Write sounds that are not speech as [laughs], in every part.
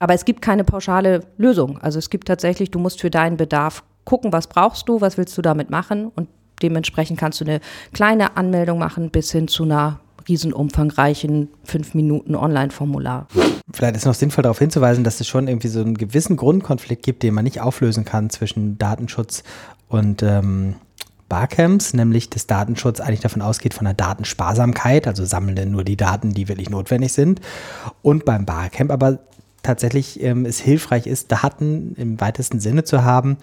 Aber es gibt keine pauschale Lösung. Also es gibt tatsächlich, du musst für deinen Bedarf gucken, was brauchst du, was willst du damit machen und dementsprechend kannst du eine kleine Anmeldung machen bis hin zu einer riesenumfangreichen fünf Minuten Online-Formular. Vielleicht ist noch sinnvoll darauf hinzuweisen, dass es schon irgendwie so einen gewissen Grundkonflikt gibt, den man nicht auflösen kann zwischen Datenschutz und ähm, Barcamps, nämlich dass Datenschutz eigentlich davon ausgeht von der Datensparsamkeit, also sammeln nur die Daten, die wirklich notwendig sind. Und beim Barcamp aber tatsächlich ähm, es hilfreich ist, Daten im weitesten Sinne zu haben,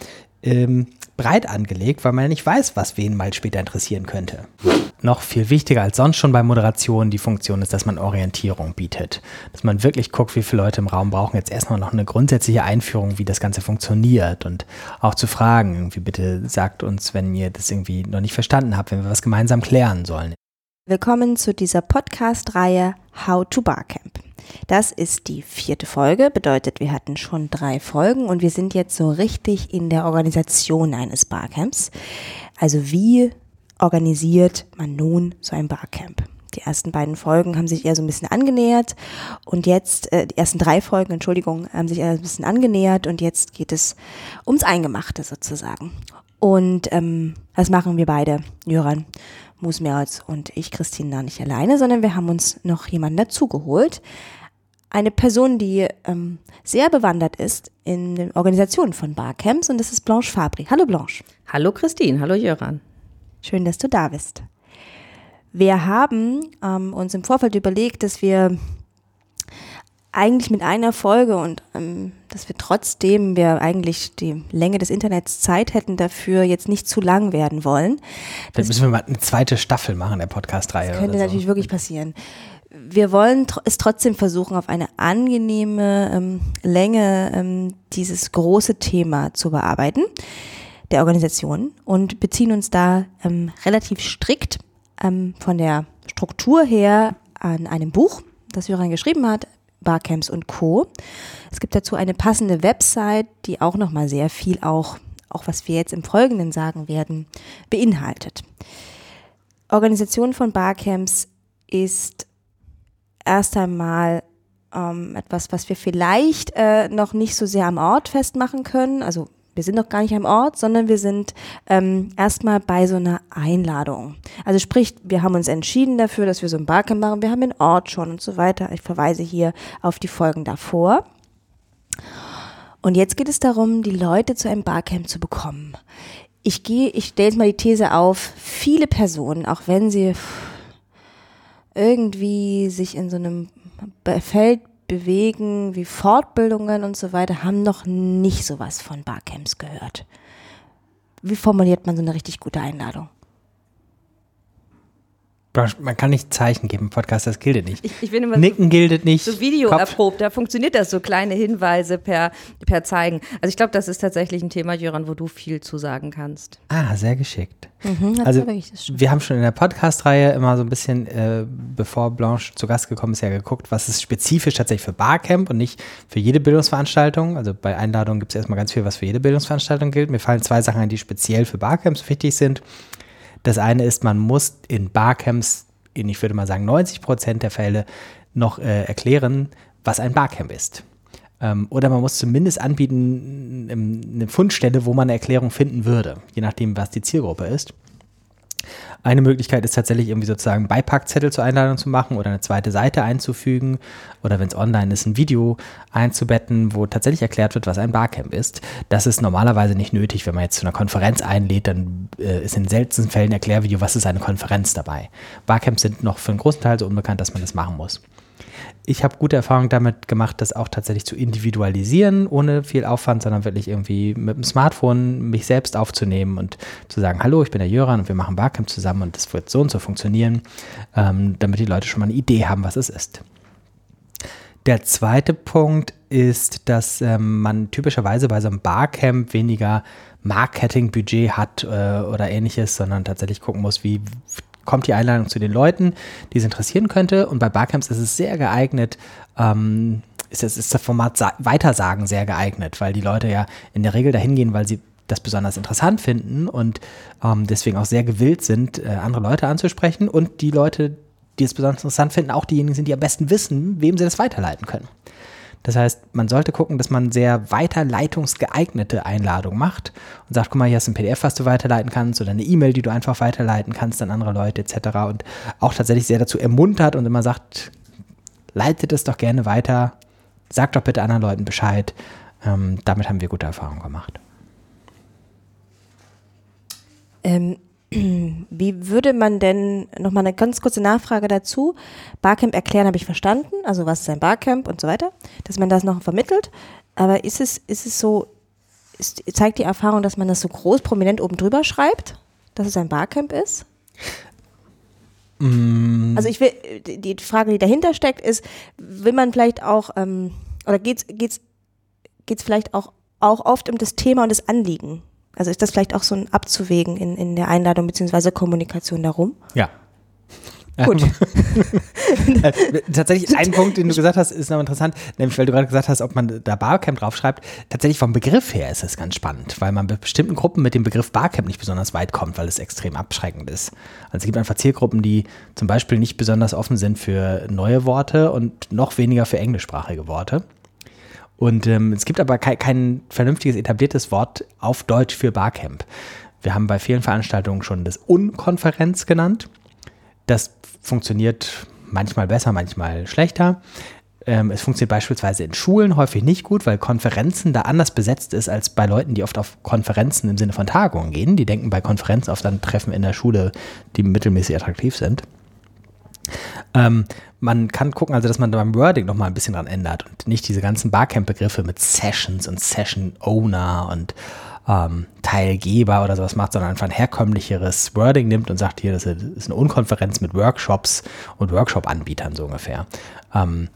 ähm, breit angelegt, weil man ja nicht weiß, was wen mal später interessieren könnte. Noch viel wichtiger als sonst schon bei Moderation die Funktion ist, dass man Orientierung bietet. Dass man wirklich guckt, wie viele Leute im Raum brauchen jetzt erstmal noch eine grundsätzliche Einführung, wie das Ganze funktioniert und auch zu fragen, irgendwie bitte sagt uns, wenn ihr das irgendwie noch nicht verstanden habt, wenn wir was gemeinsam klären sollen. Willkommen zu dieser Podcast-Reihe How to Barcamp. Das ist die vierte Folge, bedeutet, wir hatten schon drei Folgen und wir sind jetzt so richtig in der Organisation eines Barcamps. Also wie organisiert man nun so ein Barcamp? Die ersten beiden Folgen haben sich eher so ein bisschen angenähert und jetzt, äh, die ersten drei Folgen, Entschuldigung, haben sich eher ein bisschen angenähert und jetzt geht es ums Eingemachte sozusagen. Und ähm, das machen wir beide, Jöran Musmerz und ich, Christine, da nicht alleine, sondern wir haben uns noch jemanden dazugeholt. Eine Person, die ähm, sehr bewandert ist in den Organisationen von Barcamps und das ist Blanche Fabri. Hallo Blanche. Hallo Christine, hallo Jöran. Schön, dass du da bist. Wir haben ähm, uns im Vorfeld überlegt, dass wir eigentlich mit einer Folge und ähm, dass wir trotzdem wir eigentlich die Länge des Internets Zeit hätten dafür jetzt nicht zu lang werden wollen. Dann müssen wir mal eine zweite Staffel machen der Podcast-Reihe. Das könnte natürlich so. wirklich passieren. Wir wollen es trotzdem versuchen, auf eine angenehme ähm, Länge ähm, dieses große Thema zu bearbeiten der Organisation und beziehen uns da ähm, relativ strikt ähm, von der Struktur her an einem Buch, das Jürgen geschrieben hat, Barcamps und Co. Es gibt dazu eine passende Website, die auch nochmal sehr viel auch, auch was wir jetzt im Folgenden sagen werden, beinhaltet. Organisation von Barcamps ist erst einmal ähm, etwas, was wir vielleicht äh, noch nicht so sehr am Ort festmachen können. Also wir sind noch gar nicht am Ort, sondern wir sind ähm, erstmal bei so einer Einladung. Also sprich, wir haben uns entschieden dafür, dass wir so ein Barcamp machen. Wir haben den Ort schon und so weiter. Ich verweise hier auf die Folgen davor. Und jetzt geht es darum, die Leute zu einem Barcamp zu bekommen. Ich gehe, ich stelle jetzt mal die These auf, viele Personen, auch wenn sie irgendwie sich in so einem Feld bewegen, wie Fortbildungen und so weiter, haben noch nicht sowas von Barcamps gehört. Wie formuliert man so eine richtig gute Einladung? Man kann nicht Zeichen geben im Podcast, das gilt nicht. Ich, ich immer Nicken so, gilt nicht. So Video Kopf. erprobt, da funktioniert das, so kleine Hinweise per, per Zeigen. Also ich glaube, das ist tatsächlich ein Thema, Jöran, wo du viel zu sagen kannst. Ah, sehr geschickt. Mhm, also wir haben schon in der Podcast-Reihe immer so ein bisschen, äh, bevor Blanche zu Gast gekommen ist, ja geguckt, was ist spezifisch tatsächlich für Barcamp und nicht für jede Bildungsveranstaltung. Also bei Einladungen gibt es erstmal ganz viel, was für jede Bildungsveranstaltung gilt. Mir fallen zwei Sachen ein, die speziell für Barcamps wichtig sind. Das eine ist, man muss in Barcamps, in ich würde mal sagen 90 Prozent der Fälle, noch äh, erklären, was ein Barcamp ist. Ähm, oder man muss zumindest anbieten, eine Fundstelle, wo man eine Erklärung finden würde, je nachdem, was die Zielgruppe ist. Eine Möglichkeit ist tatsächlich irgendwie sozusagen Beipackzettel zur Einladung zu machen oder eine zweite Seite einzufügen oder wenn es online ist, ein Video einzubetten, wo tatsächlich erklärt wird, was ein Barcamp ist. Das ist normalerweise nicht nötig, wenn man jetzt zu einer Konferenz einlädt, dann äh, ist in seltensten Fällen ein Erklärvideo, was ist eine Konferenz dabei. Barcamps sind noch für einen großen Teil so unbekannt, dass man das machen muss ich habe gute Erfahrungen damit gemacht, das auch tatsächlich zu individualisieren, ohne viel Aufwand, sondern wirklich irgendwie mit dem Smartphone mich selbst aufzunehmen und zu sagen, hallo, ich bin der Jöran und wir machen Barcamp zusammen und das wird so und so funktionieren, ähm, damit die Leute schon mal eine Idee haben, was es ist. Der zweite Punkt ist, dass ähm, man typischerweise bei so einem Barcamp weniger Marketingbudget hat äh, oder ähnliches, sondern tatsächlich gucken muss, wie kommt die Einladung zu den Leuten, die es interessieren könnte. Und bei Barcamps ist es sehr geeignet, ähm, ist, das, ist das Format Sa Weitersagen sehr geeignet, weil die Leute ja in der Regel dahin gehen, weil sie das besonders interessant finden und ähm, deswegen auch sehr gewillt sind, äh, andere Leute anzusprechen und die Leute, die es besonders interessant finden, auch diejenigen sind, die am besten wissen, wem sie das weiterleiten können. Das heißt, man sollte gucken, dass man sehr weiterleitungsgeeignete Einladungen macht und sagt, guck mal, hier du ein PDF, was du weiterleiten kannst oder eine E-Mail, die du einfach weiterleiten kannst an andere Leute etc. Und auch tatsächlich sehr dazu ermuntert und immer sagt, leitet es doch gerne weiter, sagt doch bitte anderen Leuten Bescheid. Ähm, damit haben wir gute Erfahrungen gemacht. Ähm, wie würde man denn, nochmal eine ganz kurze Nachfrage dazu, Barcamp erklären habe ich verstanden, also was ist ein Barcamp und so weiter, dass man das noch vermittelt, aber ist es, ist es so, ist, zeigt die Erfahrung, dass man das so groß prominent oben drüber schreibt, dass es ein Barcamp ist? Mm. Also ich will, die Frage, die dahinter steckt, ist, will man vielleicht auch, ähm, oder geht es geht's, geht's vielleicht auch, auch oft um das Thema und das Anliegen? Also ist das vielleicht auch so ein Abzuwägen in, in der Einladung bzw. Kommunikation darum? Ja. [laughs] Gut. Äh, tatsächlich ein Punkt, den du gesagt hast, ist noch interessant, nämlich weil du gerade gesagt hast, ob man da Barcamp draufschreibt. Tatsächlich vom Begriff her ist es ganz spannend, weil man bei bestimmten Gruppen mit dem Begriff Barcamp nicht besonders weit kommt, weil es extrem abschreckend ist. Also es gibt einfach Zielgruppen, die zum Beispiel nicht besonders offen sind für neue Worte und noch weniger für englischsprachige Worte. Und ähm, es gibt aber kein, kein vernünftiges etabliertes Wort auf Deutsch für Barcamp. Wir haben bei vielen Veranstaltungen schon das Unkonferenz genannt. Das funktioniert manchmal besser, manchmal schlechter. Ähm, es funktioniert beispielsweise in Schulen häufig nicht gut, weil Konferenzen da anders besetzt ist als bei Leuten, die oft auf Konferenzen im Sinne von Tagungen gehen. Die denken bei Konferenzen oft an Treffen in der Schule, die mittelmäßig attraktiv sind. Ähm, man kann gucken, also dass man beim Wording nochmal ein bisschen dran ändert und nicht diese ganzen Barcamp-Begriffe mit Sessions und Session-Owner und ähm, Teilgeber oder sowas macht, sondern einfach ein herkömmlicheres Wording nimmt und sagt, hier, das ist eine Unkonferenz mit Workshops und Workshop-Anbietern so ungefähr. Ähm,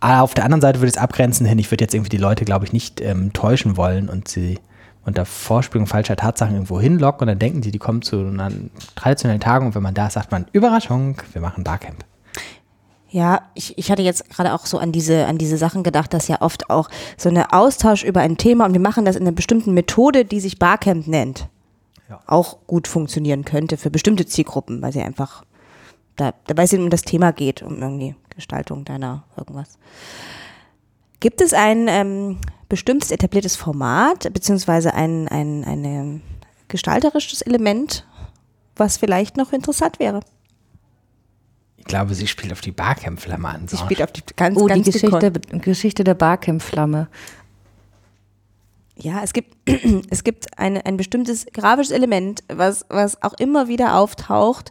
auf der anderen Seite würde ich es abgrenzen hin, ich würde jetzt irgendwie die Leute, glaube ich, nicht ähm, täuschen wollen und sie unter Vorspielung falscher Tatsachen irgendwo hinlocken und dann denken sie, die kommen zu einer traditionellen Tagung und wenn man da ist, sagt man, Überraschung, wir machen Barcamp. Ja, ich, ich hatte jetzt gerade auch so an diese, an diese Sachen gedacht, dass ja oft auch so eine Austausch über ein Thema und wir machen das in einer bestimmten Methode, die sich Barcamp nennt, ja. auch gut funktionieren könnte für bestimmte Zielgruppen, weil sie einfach, da, weil es um das Thema geht, um irgendwie Gestaltung deiner irgendwas. Gibt es ein ähm, bestimmtes etabliertes Format, beziehungsweise ein, ein, ein ähm, gestalterisches Element, was vielleicht noch interessant wäre? Ich glaube, sie spielt auf die Barcamp-Flamme an. Sie spielt auf die ganz, oh, ganz die Geschichte, Geschichte der Barcamp-Flamme. Ja, es gibt, [clears throat] es gibt eine, ein bestimmtes grafisches Element, was, was auch immer wieder auftaucht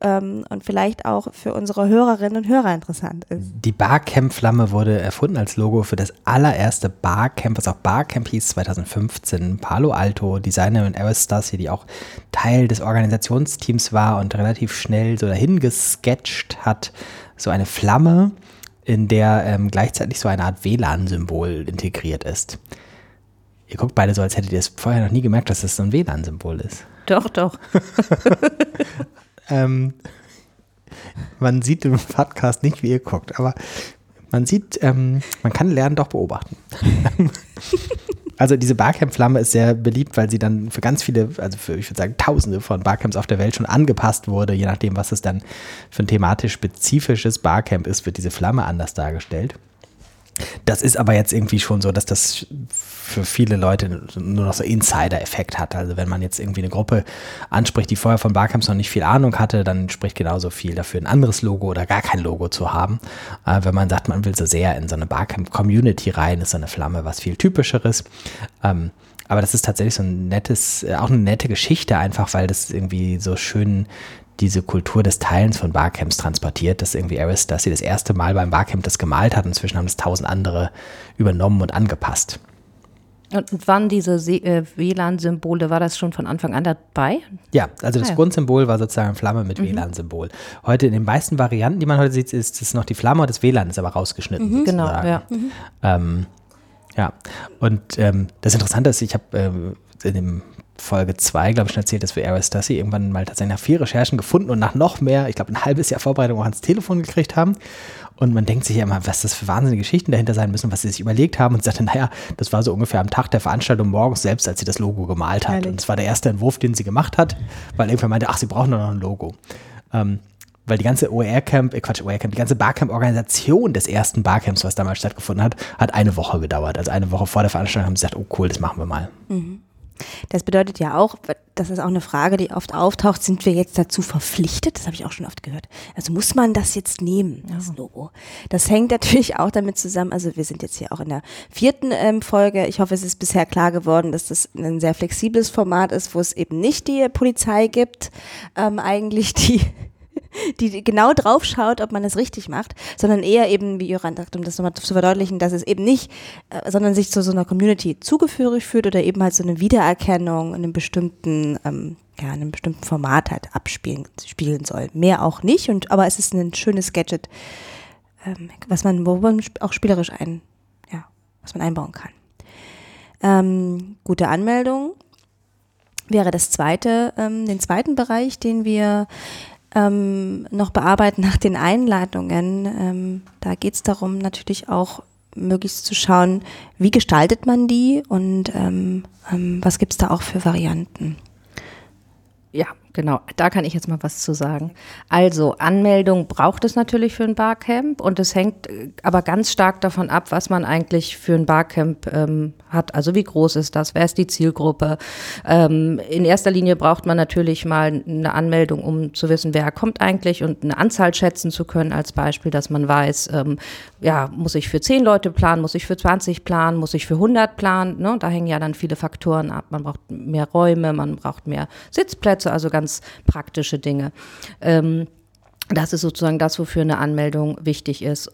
ähm, und vielleicht auch für unsere Hörerinnen und Hörer interessant ist. Die Barcamp-Flamme wurde erfunden als Logo für das allererste Barcamp, was auch Barcamp hieß 2015. Palo Alto, Designerin Eris Stassi, die auch Teil des Organisationsteams war und relativ schnell so dahin gesketcht hat, so eine Flamme, in der ähm, gleichzeitig so eine Art WLAN-Symbol integriert ist. Ihr guckt beide so, als hättet ihr es vorher noch nie gemerkt, dass das so ein WLAN-Symbol ist. Doch, doch. [laughs] Ähm, man sieht im Podcast nicht, wie ihr guckt, aber man sieht, ähm, man kann Lernen doch beobachten. [laughs] also diese Barcamp-Flamme ist sehr beliebt, weil sie dann für ganz viele, also für, ich würde sagen, tausende von Barcamps auf der Welt schon angepasst wurde. Je nachdem, was es dann für ein thematisch spezifisches Barcamp ist, wird diese Flamme anders dargestellt. Das ist aber jetzt irgendwie schon so, dass das für viele Leute nur noch so Insider-Effekt hat. Also wenn man jetzt irgendwie eine Gruppe anspricht, die vorher von Barcamps noch nicht viel Ahnung hatte, dann spricht genauso viel dafür, ein anderes Logo oder gar kein Logo zu haben. Äh, wenn man sagt, man will so sehr in so eine Barcamp-Community rein, ist so eine Flamme was viel typischeres. Ähm, aber das ist tatsächlich so ein nettes, äh, auch eine nette Geschichte einfach, weil das irgendwie so schön diese Kultur des Teilens von Barcamps transportiert, dass irgendwie Eris, dass sie das erste Mal beim Barcamp das gemalt hat inzwischen haben es tausend andere übernommen und angepasst. Und waren diese äh, WLAN-Symbole, war das schon von Anfang an dabei? Ja, also das ah, ja. Grundsymbol war sozusagen Flamme mit mhm. WLAN-Symbol. Heute in den meisten Varianten, die man heute sieht, ist es noch die Flamme und das WLAN ist aber rausgeschnitten. Mhm. Genau, ja. Mhm. Ähm, ja, und ähm, das Interessante ist, ich habe äh, in dem Folge 2, glaube ich, schon erzählt, dass wir Aris Dusty irgendwann mal tatsächlich nach vier Recherchen gefunden und nach noch mehr, ich glaube, ein halbes Jahr Vorbereitung auch ans Telefon gekriegt haben. Und man denkt sich ja immer, was das für wahnsinnige Geschichten dahinter sein müssen, was sie sich überlegt haben. Und sagte, naja, das war so ungefähr am Tag der Veranstaltung morgens selbst, als sie das Logo gemalt hat. Heilig. Und es war der erste Entwurf, den sie gemacht hat, weil irgendwer meinte, ach, sie brauchen noch ein Logo. Ähm, weil die ganze OER-Camp, äh Quatsch, OER-Camp, die ganze Barcamp-Organisation des ersten Barcamps, was damals stattgefunden hat, hat eine Woche gedauert. Also eine Woche vor der Veranstaltung haben sie gesagt, oh cool, das machen wir mal. Mhm. Das bedeutet ja auch, das ist auch eine Frage, die oft auftaucht, sind wir jetzt dazu verpflichtet? Das habe ich auch schon oft gehört. Also muss man das jetzt nehmen, das Logo? Das hängt natürlich auch damit zusammen, also wir sind jetzt hier auch in der vierten ähm, Folge. Ich hoffe, es ist bisher klar geworden, dass das ein sehr flexibles Format ist, wo es eben nicht die Polizei gibt, ähm, eigentlich die die genau drauf schaut, ob man es richtig macht, sondern eher eben, wie Joran sagt, um das nochmal zu verdeutlichen, dass es eben nicht, äh, sondern sich zu so einer Community zugeführig führt oder eben halt so eine Wiedererkennung in einem bestimmten, ähm, ja, in einem bestimmten Format halt abspielen spielen soll. Mehr auch nicht, und aber es ist ein schönes Gadget, ähm, was man, wo man auch spielerisch ein, ja, was man einbauen kann. Ähm, gute Anmeldung wäre das zweite, ähm, den zweiten Bereich, den wir ähm, noch bearbeiten nach den Einladungen. Ähm, da geht es darum, natürlich auch möglichst zu schauen, wie gestaltet man die und ähm, ähm was gibt es da auch für Varianten. Ja, genau. Da kann ich jetzt mal was zu sagen. Also Anmeldung braucht es natürlich für ein Barcamp und es hängt äh, aber ganz stark davon ab, was man eigentlich für ein Barcamp ähm, hat. Also wie groß ist das? Wer ist die Zielgruppe? Ähm, in erster Linie braucht man natürlich mal eine Anmeldung, um zu wissen, wer kommt eigentlich und eine Anzahl schätzen zu können als Beispiel, dass man weiß, ähm, ja, muss ich für zehn Leute planen, muss ich für 20 planen, muss ich für 100 planen? Ne? Da hängen ja dann viele Faktoren ab. Man braucht mehr Räume, man braucht mehr Sitzplätze, also ganz praktische Dinge. Ähm, das ist sozusagen das, wofür eine Anmeldung wichtig ist.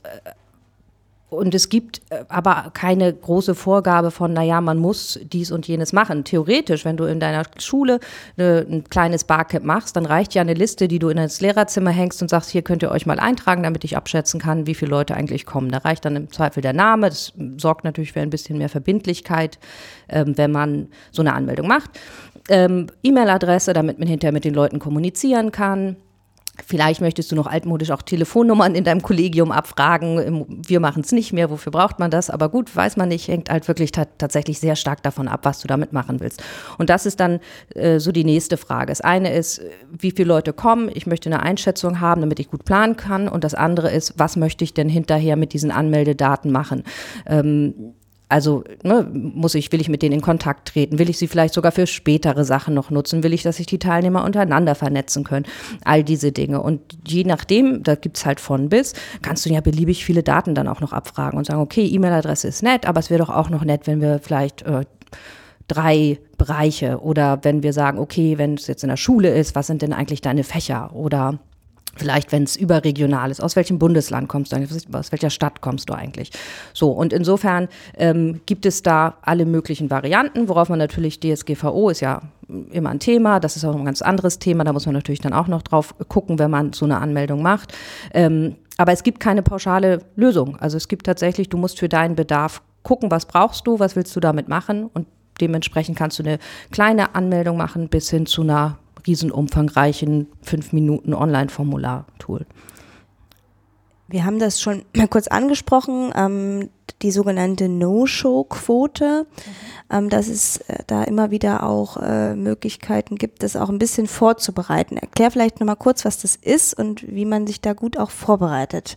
Und es gibt äh, aber keine große Vorgabe von, naja, man muss dies und jenes machen. Theoretisch, wenn du in deiner Schule eine, ein kleines Barcamp machst, dann reicht ja eine Liste, die du in das Lehrerzimmer hängst und sagst, hier könnt ihr euch mal eintragen, damit ich abschätzen kann, wie viele Leute eigentlich kommen. Da reicht dann im Zweifel der Name. Das sorgt natürlich für ein bisschen mehr Verbindlichkeit, ähm, wenn man so eine Anmeldung macht. Ähm, E-Mail-Adresse, damit man hinterher mit den Leuten kommunizieren kann Vielleicht möchtest du noch altmodisch auch Telefonnummern in deinem Kollegium abfragen. Wir machen es nicht mehr. Wofür braucht man das? Aber gut, weiß man nicht. Hängt halt wirklich tatsächlich sehr stark davon ab, was du damit machen willst. Und das ist dann äh, so die nächste Frage. Das eine ist, wie viele Leute kommen? Ich möchte eine Einschätzung haben, damit ich gut planen kann. Und das andere ist, was möchte ich denn hinterher mit diesen Anmeldedaten machen? Ähm, also ne, muss ich, will ich mit denen in Kontakt treten? Will ich sie vielleicht sogar für spätere Sachen noch nutzen? Will ich, dass sich die Teilnehmer untereinander vernetzen können? All diese Dinge. Und je nachdem, da gibt's halt von bis, kannst du ja beliebig viele Daten dann auch noch abfragen und sagen, okay, E-Mail-Adresse ist nett, aber es wäre doch auch noch nett, wenn wir vielleicht äh, drei Bereiche oder wenn wir sagen, okay, wenn es jetzt in der Schule ist, was sind denn eigentlich deine Fächer? Oder Vielleicht, wenn es überregional ist, aus welchem Bundesland kommst du eigentlich, aus welcher Stadt kommst du eigentlich? So, und insofern ähm, gibt es da alle möglichen Varianten, worauf man natürlich DSGVO ist ja immer ein Thema, das ist auch ein ganz anderes Thema, da muss man natürlich dann auch noch drauf gucken, wenn man so eine Anmeldung macht. Ähm, aber es gibt keine pauschale Lösung. Also es gibt tatsächlich, du musst für deinen Bedarf gucken, was brauchst du, was willst du damit machen und dementsprechend kannst du eine kleine Anmeldung machen bis hin zu einer riesenumfangreichen fünf Minuten Online-Formular-Tool. Wir haben das schon [clears throat] mal kurz angesprochen, ähm, die sogenannte No-Show-Quote, mhm. ähm, dass es äh, da immer wieder auch äh, Möglichkeiten gibt, das auch ein bisschen vorzubereiten. Erklär vielleicht nochmal kurz, was das ist und wie man sich da gut auch vorbereitet.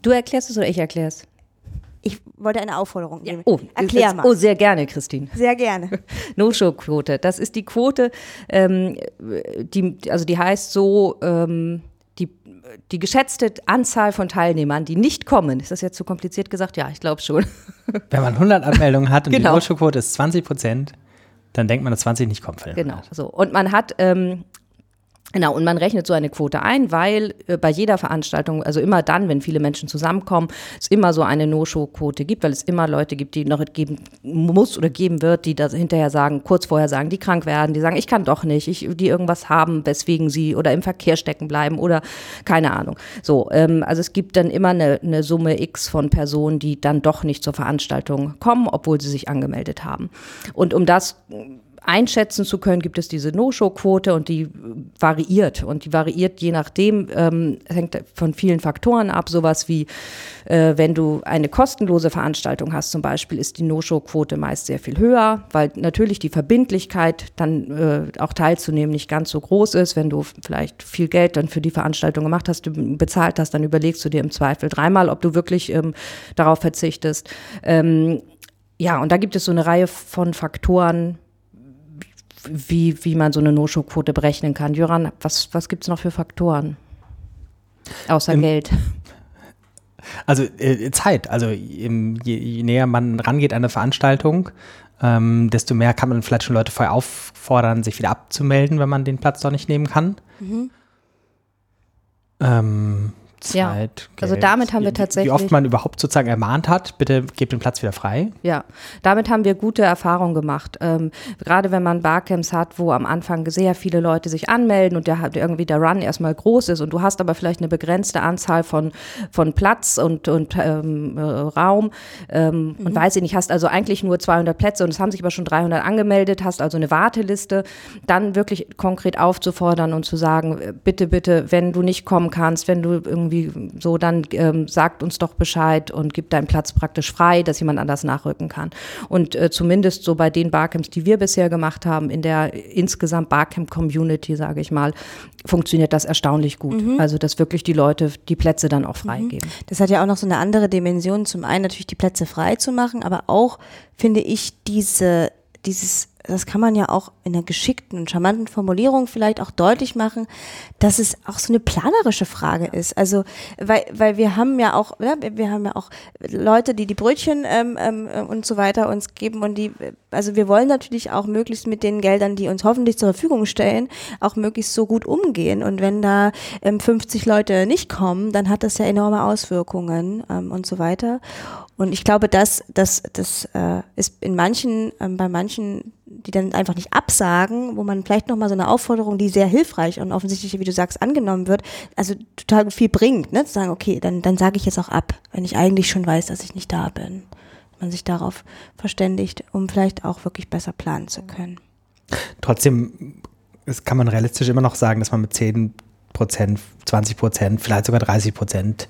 Du erklärst es oder ich erkläre es? Ich wollte eine Aufforderung geben. Ja, oh, erklär mal. Oh, sehr gerne, Christine. Sehr gerne. [laughs] No-Show-Quote. Das ist die Quote, ähm, die, also die heißt so, ähm, die, die geschätzte Anzahl von Teilnehmern, die nicht kommen. Ist das jetzt zu kompliziert gesagt? Ja, ich glaube schon. [laughs] Wenn man 100 Anmeldungen hat und genau. die No-Show-Quote ist 20 Prozent, dann denkt man, dass 20 nicht kommen. Genau, so. Und man hat ähm, Genau, und man rechnet so eine Quote ein, weil äh, bei jeder Veranstaltung, also immer dann, wenn viele Menschen zusammenkommen, es immer so eine No-Show-Quote gibt, weil es immer Leute gibt, die noch geben muss oder geben wird, die da hinterher sagen, kurz vorher sagen, die krank werden, die sagen, ich kann doch nicht, ich, die irgendwas haben, weswegen sie oder im Verkehr stecken bleiben oder keine Ahnung. So, ähm, also es gibt dann immer eine, eine Summe X von Personen, die dann doch nicht zur Veranstaltung kommen, obwohl sie sich angemeldet haben. Und um das einschätzen zu können, gibt es diese No-Show-Quote und die variiert. Und die variiert je nachdem, ähm, hängt von vielen Faktoren ab. Sowas wie, äh, wenn du eine kostenlose Veranstaltung hast zum Beispiel, ist die No-Show-Quote meist sehr viel höher, weil natürlich die Verbindlichkeit dann äh, auch teilzunehmen nicht ganz so groß ist. Wenn du vielleicht viel Geld dann für die Veranstaltung gemacht hast, bezahlt hast, dann überlegst du dir im Zweifel dreimal, ob du wirklich ähm, darauf verzichtest. Ähm, ja, und da gibt es so eine Reihe von Faktoren, wie, wie man so eine No-Show-Quote berechnen kann. Jöran, was, was gibt es noch für Faktoren? Außer Im, Geld. Also äh, Zeit. Also je, je, näher man rangeht an eine Veranstaltung, ähm, desto mehr kann man vielleicht schon Leute vorher auffordern, sich wieder abzumelden, wenn man den Platz doch nicht nehmen kann. Mhm. Ähm, Zeit. Ja. Also damit haben wir tatsächlich. Wie oft man überhaupt sozusagen ermahnt hat, bitte gebt den Platz wieder frei. Ja, damit haben wir gute Erfahrungen gemacht. Ähm, gerade wenn man Barcamps hat, wo am Anfang sehr viele Leute sich anmelden und der irgendwie der Run erstmal groß ist und du hast aber vielleicht eine begrenzte Anzahl von, von Platz und, und ähm, äh, Raum ähm, mhm. und weiß ich nicht, hast also eigentlich nur 200 Plätze und es haben sich aber schon 300 angemeldet, hast also eine Warteliste, dann wirklich konkret aufzufordern und zu sagen, bitte, bitte, wenn du nicht kommen kannst, wenn du irgendwie irgendwie so, dann ähm, sagt uns doch Bescheid und gibt deinen Platz praktisch frei, dass jemand anders nachrücken kann. Und äh, zumindest so bei den Barcamps, die wir bisher gemacht haben, in der insgesamt Barcamp-Community, sage ich mal, funktioniert das erstaunlich gut. Mhm. Also, dass wirklich die Leute die Plätze dann auch freigeben. Mhm. Das hat ja auch noch so eine andere Dimension. Zum einen natürlich die Plätze frei zu machen, aber auch, finde ich, diese, dieses das kann man ja auch in einer geschickten und charmanten Formulierung vielleicht auch deutlich machen, dass es auch so eine planerische Frage ist. Also, weil, weil wir haben ja auch, wir haben ja auch Leute, die die Brötchen ähm, ähm, und so weiter uns geben und die, also wir wollen natürlich auch möglichst mit den Geldern, die uns hoffentlich zur Verfügung stellen, auch möglichst so gut umgehen. Und wenn da ähm, 50 Leute nicht kommen, dann hat das ja enorme Auswirkungen ähm, und so weiter. Und ich glaube, dass das, das äh, ist in manchen, ähm, bei manchen die dann einfach nicht absagen, wo man vielleicht nochmal so eine Aufforderung, die sehr hilfreich und offensichtlich, wie du sagst, angenommen wird, also total viel bringt, ne? Zu sagen, okay, dann, dann sage ich jetzt auch ab, wenn ich eigentlich schon weiß, dass ich nicht da bin. Man sich darauf verständigt, um vielleicht auch wirklich besser planen zu können. Trotzdem das kann man realistisch immer noch sagen, dass man mit 10 Prozent, 20 Prozent, vielleicht sogar 30 Prozent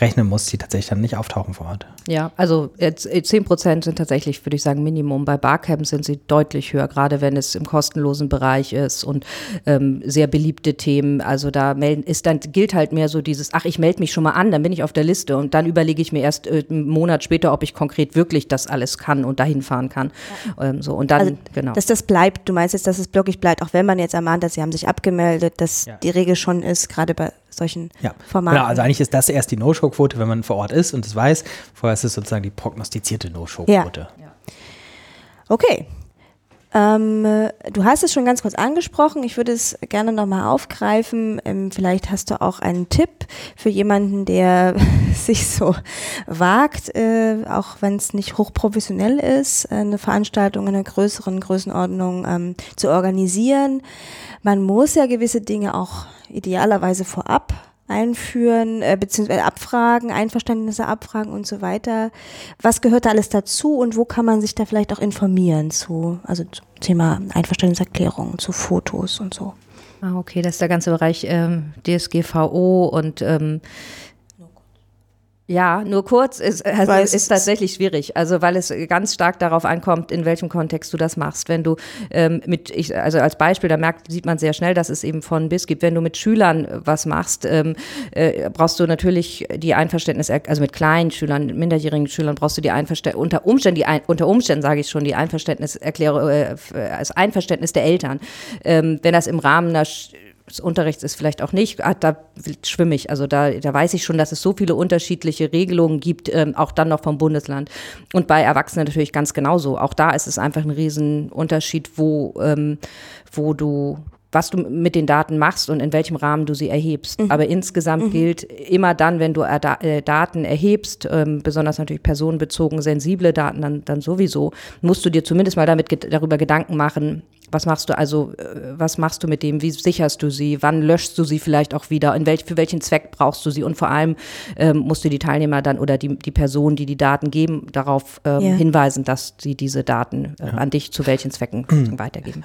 rechnen muss, die tatsächlich dann nicht auftauchen vor Ort. Ja, also jetzt 10 Prozent sind tatsächlich, würde ich sagen, Minimum. Bei Barcamps sind sie deutlich höher, gerade wenn es im kostenlosen Bereich ist und ähm, sehr beliebte Themen. Also da melden, ist dann gilt halt mehr so dieses, ach, ich melde mich schon mal an, dann bin ich auf der Liste und dann überlege ich mir erst äh, einen Monat später, ob ich konkret wirklich das alles kann und dahin fahren kann. Ja. Ähm, so und dann also, genau. Dass das bleibt. Du meinst jetzt, dass es wirklich bleibt, auch wenn man jetzt ermahnt, dass sie haben sich abgemeldet, dass ja. die Regel schon ist, gerade bei solchen ja. Formaten. Genau, also eigentlich ist das erst die No-Show-Quote, wenn man vor Ort ist und es weiß. Vorher ist es sozusagen die prognostizierte No-Show-Quote. Ja. Okay. Ähm, du hast es schon ganz kurz angesprochen. Ich würde es gerne nochmal aufgreifen. Ähm, vielleicht hast du auch einen Tipp für jemanden, der [laughs] sich so wagt, äh, auch wenn es nicht hochprofessionell ist, eine Veranstaltung in einer größeren Größenordnung ähm, zu organisieren. Man muss ja gewisse Dinge auch idealerweise vorab einführen, äh, beziehungsweise abfragen, Einverständnisse abfragen und so weiter. Was gehört da alles dazu und wo kann man sich da vielleicht auch informieren zu, also zum Thema Einverständniserklärung, zu Fotos und so? Ah, okay, das ist der ganze Bereich ähm, DSGVO und ähm, ja, nur kurz ist, also ist tatsächlich schwierig, also weil es ganz stark darauf ankommt, in welchem Kontext du das machst. Wenn du ähm, mit, ich, also als Beispiel, da merkt, sieht man sehr schnell, dass es eben von bis gibt. Wenn du mit Schülern was machst, ähm, äh, brauchst du natürlich die Einverständnis, also mit kleinen Schülern, minderjährigen Schülern brauchst du die Einverständnis, unter Umständen, die Ein unter Umständen sage ich schon, die Einverständniserklärung, äh, als Einverständnis der Eltern. Ähm, wenn das im Rahmen einer des Unterrichts ist vielleicht auch nicht, ah, da schwimme ich. Also da, da weiß ich schon, dass es so viele unterschiedliche Regelungen gibt, ähm, auch dann noch vom Bundesland. Und bei Erwachsenen natürlich ganz genauso. Auch da ist es einfach ein Riesenunterschied, wo, ähm, wo du was du mit den Daten machst und in welchem Rahmen du sie erhebst. Mhm. Aber insgesamt mhm. gilt immer dann, wenn du äh, Daten erhebst, ähm, besonders natürlich personenbezogen sensible Daten, dann, dann sowieso, musst du dir zumindest mal damit ge darüber Gedanken machen, was machst du also, äh, was machst du mit dem, wie sicherst du sie, wann löschst du sie vielleicht auch wieder, in welch, für welchen Zweck brauchst du sie und vor allem ähm, musst du die Teilnehmer dann oder die, die Person, die die Daten geben, darauf ähm, ja. hinweisen, dass sie diese Daten äh, ja. an dich zu welchen Zwecken [clears throat] weitergeben.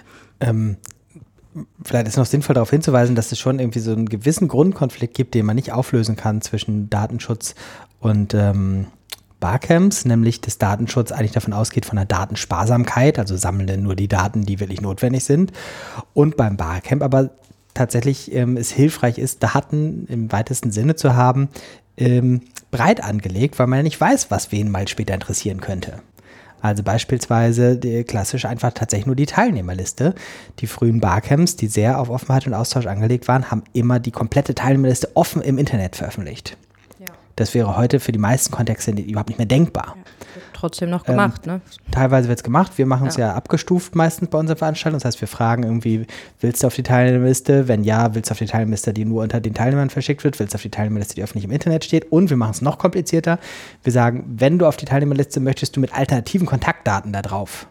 Vielleicht ist noch sinnvoll darauf hinzuweisen, dass es schon irgendwie so einen gewissen Grundkonflikt gibt, den man nicht auflösen kann zwischen Datenschutz und ähm, Barcamps, nämlich dass Datenschutz eigentlich davon ausgeht von der Datensparsamkeit, also sammeln nur die Daten, die wirklich notwendig sind. Und beim Barcamp aber tatsächlich ähm, es hilfreich ist, Daten im weitesten Sinne zu haben, ähm, breit angelegt, weil man ja nicht weiß, was wen mal später interessieren könnte. Also beispielsweise die, klassisch einfach tatsächlich nur die Teilnehmerliste. Die frühen Barcamps, die sehr auf Offenheit und Austausch angelegt waren, haben immer die komplette Teilnehmerliste offen im Internet veröffentlicht. Ja. Das wäre heute für die meisten Kontexte überhaupt nicht mehr denkbar. Ja trotzdem noch gemacht, ähm, ne? Teilweise wird es gemacht. Wir machen es ja. ja. abgestuft meistens bei unseren Veranstaltungen. Das heißt, wir fragen irgendwie, willst du auf die Teilnehmerliste? Wenn ja, willst du auf die Teilnehmerliste, die nur unter den Teilnehmern verschickt wird? Willst du auf die Teilnehmerliste, die öffentlich im Internet steht? Und wir machen es noch komplizierter. Wir sagen, wenn du auf die Teilnehmerliste möchtest, du mit alternativen Kontaktdaten da drauf.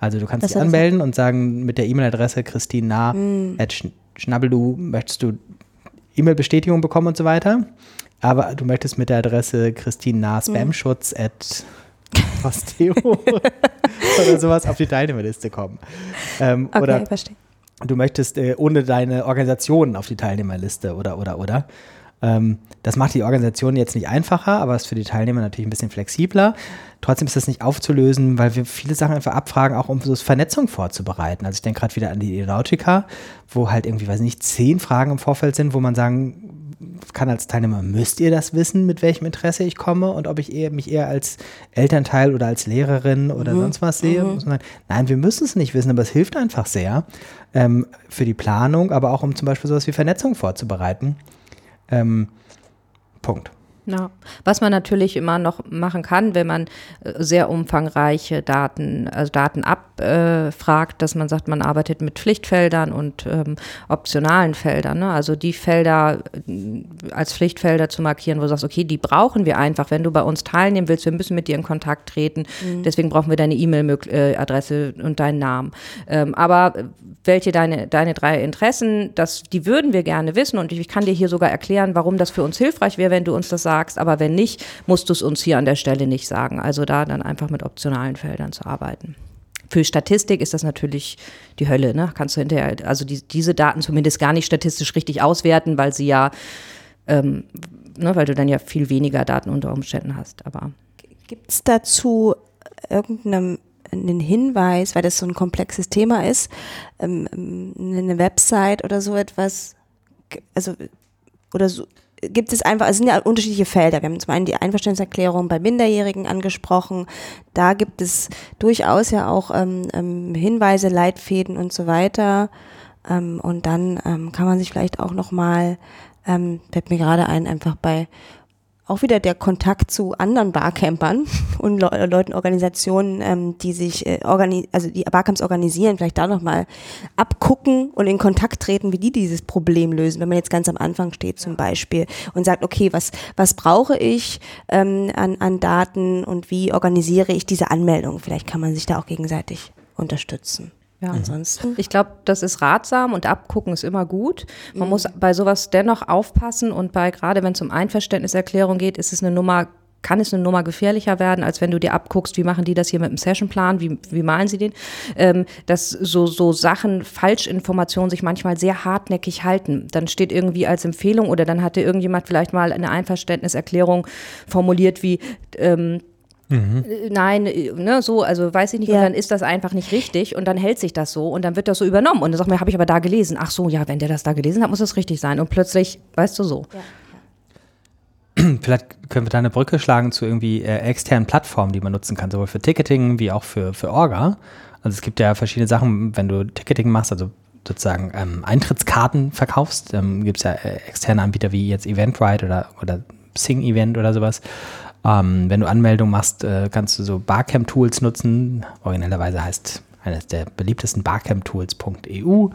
Also du kannst das dich anmelden und sagen mit der E-Mail-Adresse christina hm. schnabeldu möchtest du E-Mail-Bestätigung bekommen und so weiter. Aber du möchtest mit der Adresse christina spamschutz hm. at [laughs] Posteo [laughs] oder sowas auf die Teilnehmerliste kommen. Ähm, okay, oder verstehe. Du möchtest äh, ohne deine Organisation auf die Teilnehmerliste oder, oder, oder. Ähm, das macht die Organisation jetzt nicht einfacher, aber ist für die Teilnehmer natürlich ein bisschen flexibler. Trotzdem ist das nicht aufzulösen, weil wir viele Sachen einfach abfragen, auch um so Vernetzung vorzubereiten. Also ich denke gerade wieder an die Aeronautica, wo halt irgendwie, weiß ich nicht, zehn Fragen im Vorfeld sind, wo man sagen kann als Teilnehmer, müsst ihr das wissen, mit welchem Interesse ich komme und ob ich eher, mich eher als Elternteil oder als Lehrerin oder mhm. sonst was sehe? Mhm. Nein, wir müssen es nicht wissen, aber es hilft einfach sehr ähm, für die Planung, aber auch um zum Beispiel sowas wie Vernetzung vorzubereiten. Ähm, Punkt. Ja. Was man natürlich immer noch machen kann, wenn man äh, sehr umfangreiche Daten, also Daten abfragt, äh, dass man sagt, man arbeitet mit Pflichtfeldern und ähm, optionalen Feldern. Ne? Also die Felder äh, als Pflichtfelder zu markieren, wo du sagst, okay, die brauchen wir einfach. Wenn du bei uns teilnehmen willst, wir müssen mit dir in Kontakt treten. Mhm. Deswegen brauchen wir deine E-Mail-Adresse und deinen Namen. Ähm, aber welche deine, deine drei Interessen, das, die würden wir gerne wissen und ich kann dir hier sogar erklären, warum das für uns hilfreich wäre, wenn du uns das sagst sagst, aber wenn nicht, musst du es uns hier an der Stelle nicht sagen. Also da dann einfach mit optionalen Feldern zu arbeiten. Für Statistik ist das natürlich die Hölle, ne? Kannst du hinterher, also die, diese Daten zumindest gar nicht statistisch richtig auswerten, weil sie ja, ähm, ne, weil du dann ja viel weniger Daten unter Umständen hast. Aber gibt es dazu irgendeinen einen Hinweis, weil das so ein komplexes Thema ist, ähm, eine Website oder so etwas, also oder so, gibt es einfach, es sind ja unterschiedliche Felder. Wir haben zum einen die Einverständniserklärung bei Minderjährigen angesprochen. Da gibt es durchaus ja auch ähm, ähm, Hinweise, Leitfäden und so weiter. Ähm, und dann ähm, kann man sich vielleicht auch nochmal, ähm, fällt mir gerade ein, einfach bei auch wieder der Kontakt zu anderen Barcampern [laughs] und Le Leuten, Organisationen, ähm, die sich, äh, organi also die Barcamps organisieren, vielleicht da nochmal abgucken und in Kontakt treten, wie die dieses Problem lösen, wenn man jetzt ganz am Anfang steht zum Beispiel und sagt, okay, was, was brauche ich ähm, an, an Daten und wie organisiere ich diese Anmeldung? Vielleicht kann man sich da auch gegenseitig unterstützen. Ja, mhm. ansonsten. Ich glaube, das ist ratsam und abgucken ist immer gut. Man mhm. muss bei sowas dennoch aufpassen und bei, gerade wenn es um Einverständniserklärung geht, ist es eine Nummer, kann es eine Nummer gefährlicher werden, als wenn du dir abguckst, wie machen die das hier mit dem Sessionplan, wie, wie malen sie den, ähm, dass so, so Sachen, Falschinformationen sich manchmal sehr hartnäckig halten. Dann steht irgendwie als Empfehlung oder dann hatte irgendjemand vielleicht mal eine Einverständniserklärung formuliert wie, ähm, Mhm. Nein, äh, ne, so, also weiß ich nicht, ja. und dann ist das einfach nicht richtig und dann hält sich das so und dann wird das so übernommen und dann sagt man, habe ich aber da gelesen. Ach so, ja, wenn der das da gelesen hat, muss das richtig sein und plötzlich, weißt du so. Ja. [clears throat] Vielleicht können wir da eine Brücke schlagen zu irgendwie äh, externen Plattformen, die man nutzen kann, sowohl für Ticketing wie auch für, für Orga. Also es gibt ja verschiedene Sachen, wenn du Ticketing machst, also sozusagen ähm, Eintrittskarten verkaufst, ähm, gibt es ja äh, externe Anbieter wie jetzt Eventbrite oder, oder Sing Event oder sowas, ähm, wenn du Anmeldung machst, äh, kannst du so Barcamp-Tools nutzen. Originellerweise heißt eines der beliebtesten barcamp-tools.eu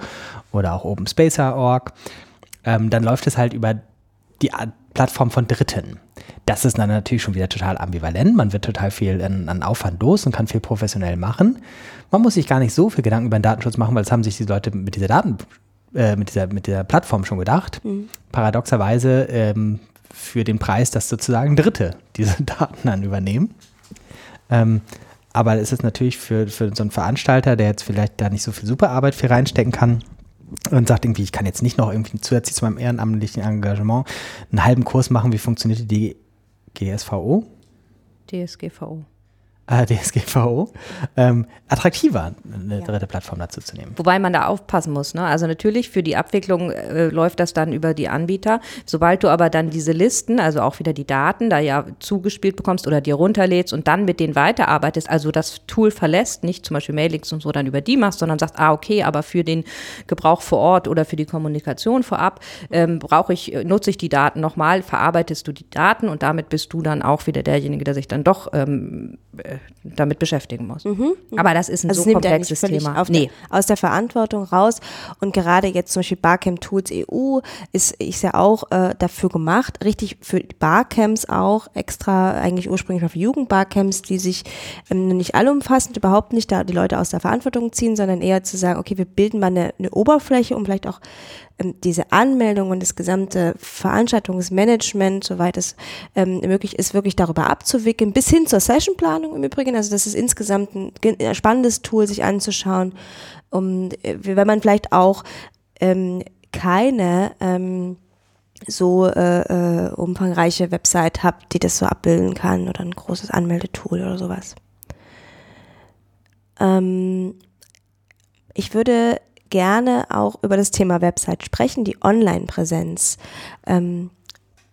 oder auch OpenSpacer.org, ähm, dann läuft es halt über die Plattform von Dritten. Das ist dann natürlich schon wieder total ambivalent. Man wird total viel an, an, Aufwand los und kann viel professionell machen. Man muss sich gar nicht so viel Gedanken über den Datenschutz machen, weil das haben sich die Leute mit dieser Daten, äh, mit dieser, mit dieser Plattform schon gedacht. Mhm. Paradoxerweise ähm, für den Preis, dass sozusagen Dritte diese [laughs] Daten dann übernehmen. Ähm, aber es ist natürlich für, für so einen Veranstalter, der jetzt vielleicht da nicht so viel Superarbeit für reinstecken kann, und sagt irgendwie, ich kann jetzt nicht noch irgendwie zusätzlich zu meinem ehrenamtlichen Engagement einen halben Kurs machen, wie funktioniert die GSVO? DSGVO DSGVO, ähm, attraktiver, eine ja. dritte Plattform dazu zu nehmen. Wobei man da aufpassen muss. Ne? Also natürlich für die Abwicklung äh, läuft das dann über die Anbieter. Sobald du aber dann diese Listen, also auch wieder die Daten, da ja zugespielt bekommst oder dir runterlädst und dann mit denen weiterarbeitest, also das Tool verlässt, nicht zum Beispiel Mailings und so dann über die machst, sondern sagst, ah okay, aber für den Gebrauch vor Ort oder für die Kommunikation vorab ähm, brauche ich, nutze ich die Daten nochmal, verarbeitest du die Daten und damit bist du dann auch wieder derjenige, der sich dann doch ähm, äh, damit beschäftigen muss. Mhm, mhm. Aber das ist ein also so komplexes Thema. nee. Der, aus der Verantwortung raus. Und gerade jetzt zum Beispiel Barcamp Tools EU ist, ist ja auch äh, dafür gemacht, richtig für Barcamps auch, extra eigentlich ursprünglich für Jugendbarcamps, die sich ähm, nicht allumfassend überhaupt nicht da die Leute aus der Verantwortung ziehen, sondern eher zu sagen, okay, wir bilden mal eine, eine Oberfläche, um vielleicht auch diese Anmeldung und das gesamte Veranstaltungsmanagement, soweit es ähm, möglich ist, wirklich darüber abzuwickeln, bis hin zur Sessionplanung im Übrigen. Also das ist insgesamt ein spannendes Tool, sich anzuschauen, um, äh, wenn man vielleicht auch ähm, keine ähm, so äh, äh, umfangreiche Website hat, die das so abbilden kann oder ein großes Anmeldetool oder sowas. Ähm, ich würde gerne auch über das Thema Website sprechen, die Online-Präsenz. Ähm,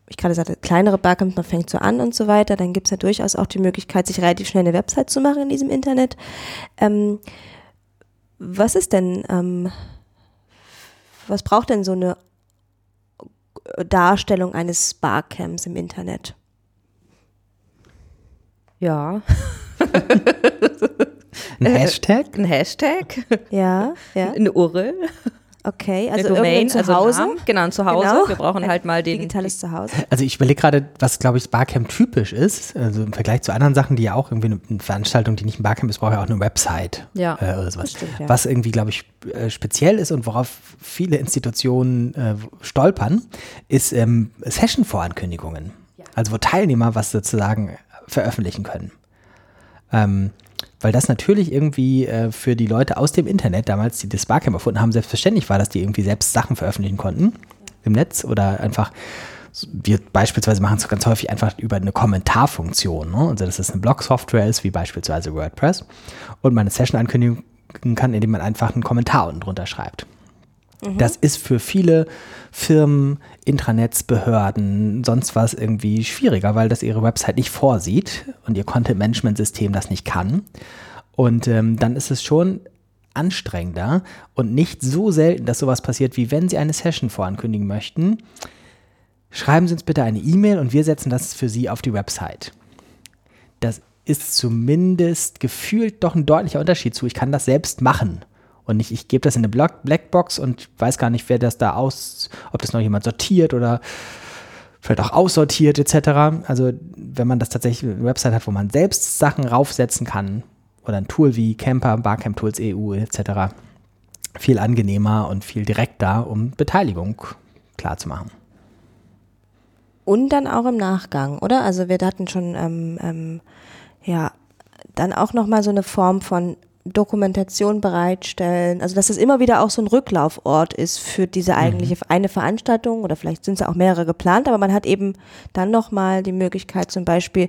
ich gerade sagte, kleinere Barcamps, man fängt so an und so weiter, dann gibt es ja durchaus auch die Möglichkeit, sich relativ schnell eine Website zu machen in diesem Internet. Ähm, was ist denn, ähm, was braucht denn so eine Darstellung eines Barcamps im Internet? Ja. [laughs] Ein äh, Hashtag? Ein Hashtag. [laughs] Ja, ja. Eine URL. Okay, also eine Domain, Zuhause. Also genau, ein Zuhause. Genau. Wir brauchen halt mal den digitales Zuhause. Also ich überlege gerade, was glaube ich Barcamp typisch ist, also im Vergleich zu anderen Sachen, die ja auch irgendwie eine Veranstaltung, die nicht ein Barcamp ist, braucht ja auch eine Website ja. äh, oder sowas. Stimmt, ja. Was irgendwie glaube ich äh, speziell ist und worauf viele Institutionen äh, stolpern, ist ähm, Session-Vorankündigungen. Ja. Also wo Teilnehmer was sozusagen veröffentlichen können. Ähm, weil das natürlich irgendwie äh, für die Leute aus dem Internet damals, die das Barcamp erfunden haben, selbstverständlich war, dass die irgendwie selbst Sachen veröffentlichen konnten im Netz oder einfach wir beispielsweise machen es ganz häufig einfach über eine Kommentarfunktion. Ne? Also dass es eine Blog-Software ist, wie beispielsweise WordPress. Und man eine Session ankündigen kann, indem man einfach einen Kommentar unten drunter schreibt. Mhm. Das ist für viele Firmen, Intranets, Behörden, sonst was irgendwie schwieriger, weil das ihre Website nicht vorsieht und ihr Content-Management-System das nicht kann. Und ähm, dann ist es schon anstrengender und nicht so selten, dass sowas passiert, wie wenn Sie eine Session vorankündigen möchten. Schreiben Sie uns bitte eine E-Mail und wir setzen das für Sie auf die Website. Das ist zumindest gefühlt doch ein deutlicher Unterschied zu, ich kann das selbst machen und nicht, ich gebe das in eine Blackbox und weiß gar nicht, wer das da aus, ob das noch jemand sortiert oder vielleicht auch aussortiert etc. Also wenn man das tatsächlich eine Website hat, wo man selbst Sachen raufsetzen kann oder ein Tool wie Camper, Barcamp Tools EU etc. viel angenehmer und viel direkter, um Beteiligung klar zu machen. Und dann auch im Nachgang, oder? Also wir hatten schon ähm, ähm, ja dann auch noch mal so eine Form von Dokumentation bereitstellen. Also dass es immer wieder auch so ein Rücklaufort ist für diese eigentliche mhm. eine Veranstaltung oder vielleicht sind es auch mehrere geplant, aber man hat eben dann nochmal die Möglichkeit zum Beispiel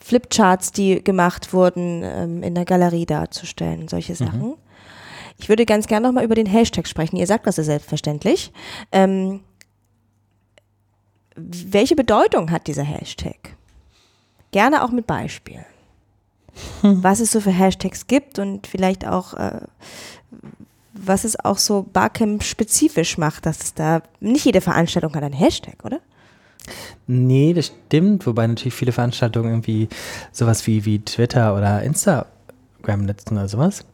Flipcharts, die gemacht wurden, ähm, in der Galerie darzustellen, solche mhm. Sachen. Mhm. Ich würde ganz gerne nochmal über den Hashtag sprechen. Ihr sagt das ja selbstverständlich. Ähm, welche Bedeutung hat dieser Hashtag? Gerne auch mit Beispielen. Was es so für Hashtags gibt und vielleicht auch, äh, was es auch so Barcamp-spezifisch macht, dass es da, nicht jede Veranstaltung hat einen Hashtag, oder? Nee, das stimmt, wobei natürlich viele Veranstaltungen irgendwie sowas wie, wie Twitter oder Insta Instagram nutzen oder sowas.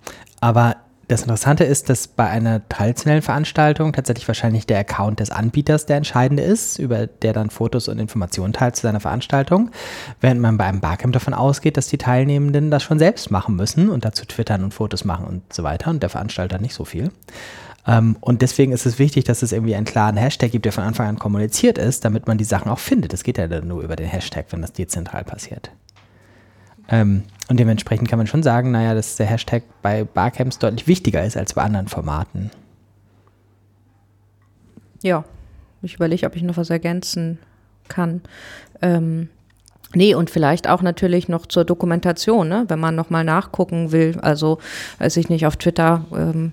Aber das Interessante ist, dass bei einer traditionellen Veranstaltung tatsächlich wahrscheinlich der Account des Anbieters der entscheidende ist, über der dann Fotos und Informationen teilt zu seiner Veranstaltung, während man bei einem Barcamp davon ausgeht, dass die Teilnehmenden das schon selbst machen müssen und dazu twittern und Fotos machen und so weiter und der Veranstalter nicht so viel. Ähm, und deswegen ist es wichtig, dass es irgendwie einen klaren Hashtag gibt, der von Anfang an kommuniziert ist, damit man die Sachen auch findet. Das geht ja dann nur über den Hashtag, wenn das dezentral passiert. Ähm, und dementsprechend kann man schon sagen, naja, dass der Hashtag bei Barcamps deutlich wichtiger ist als bei anderen Formaten. Ja, ich überlege, ob ich noch was ergänzen kann. Ähm, nee, und vielleicht auch natürlich noch zur Dokumentation, ne? wenn man nochmal nachgucken will. Also, weiß ich nicht, auf Twitter ähm,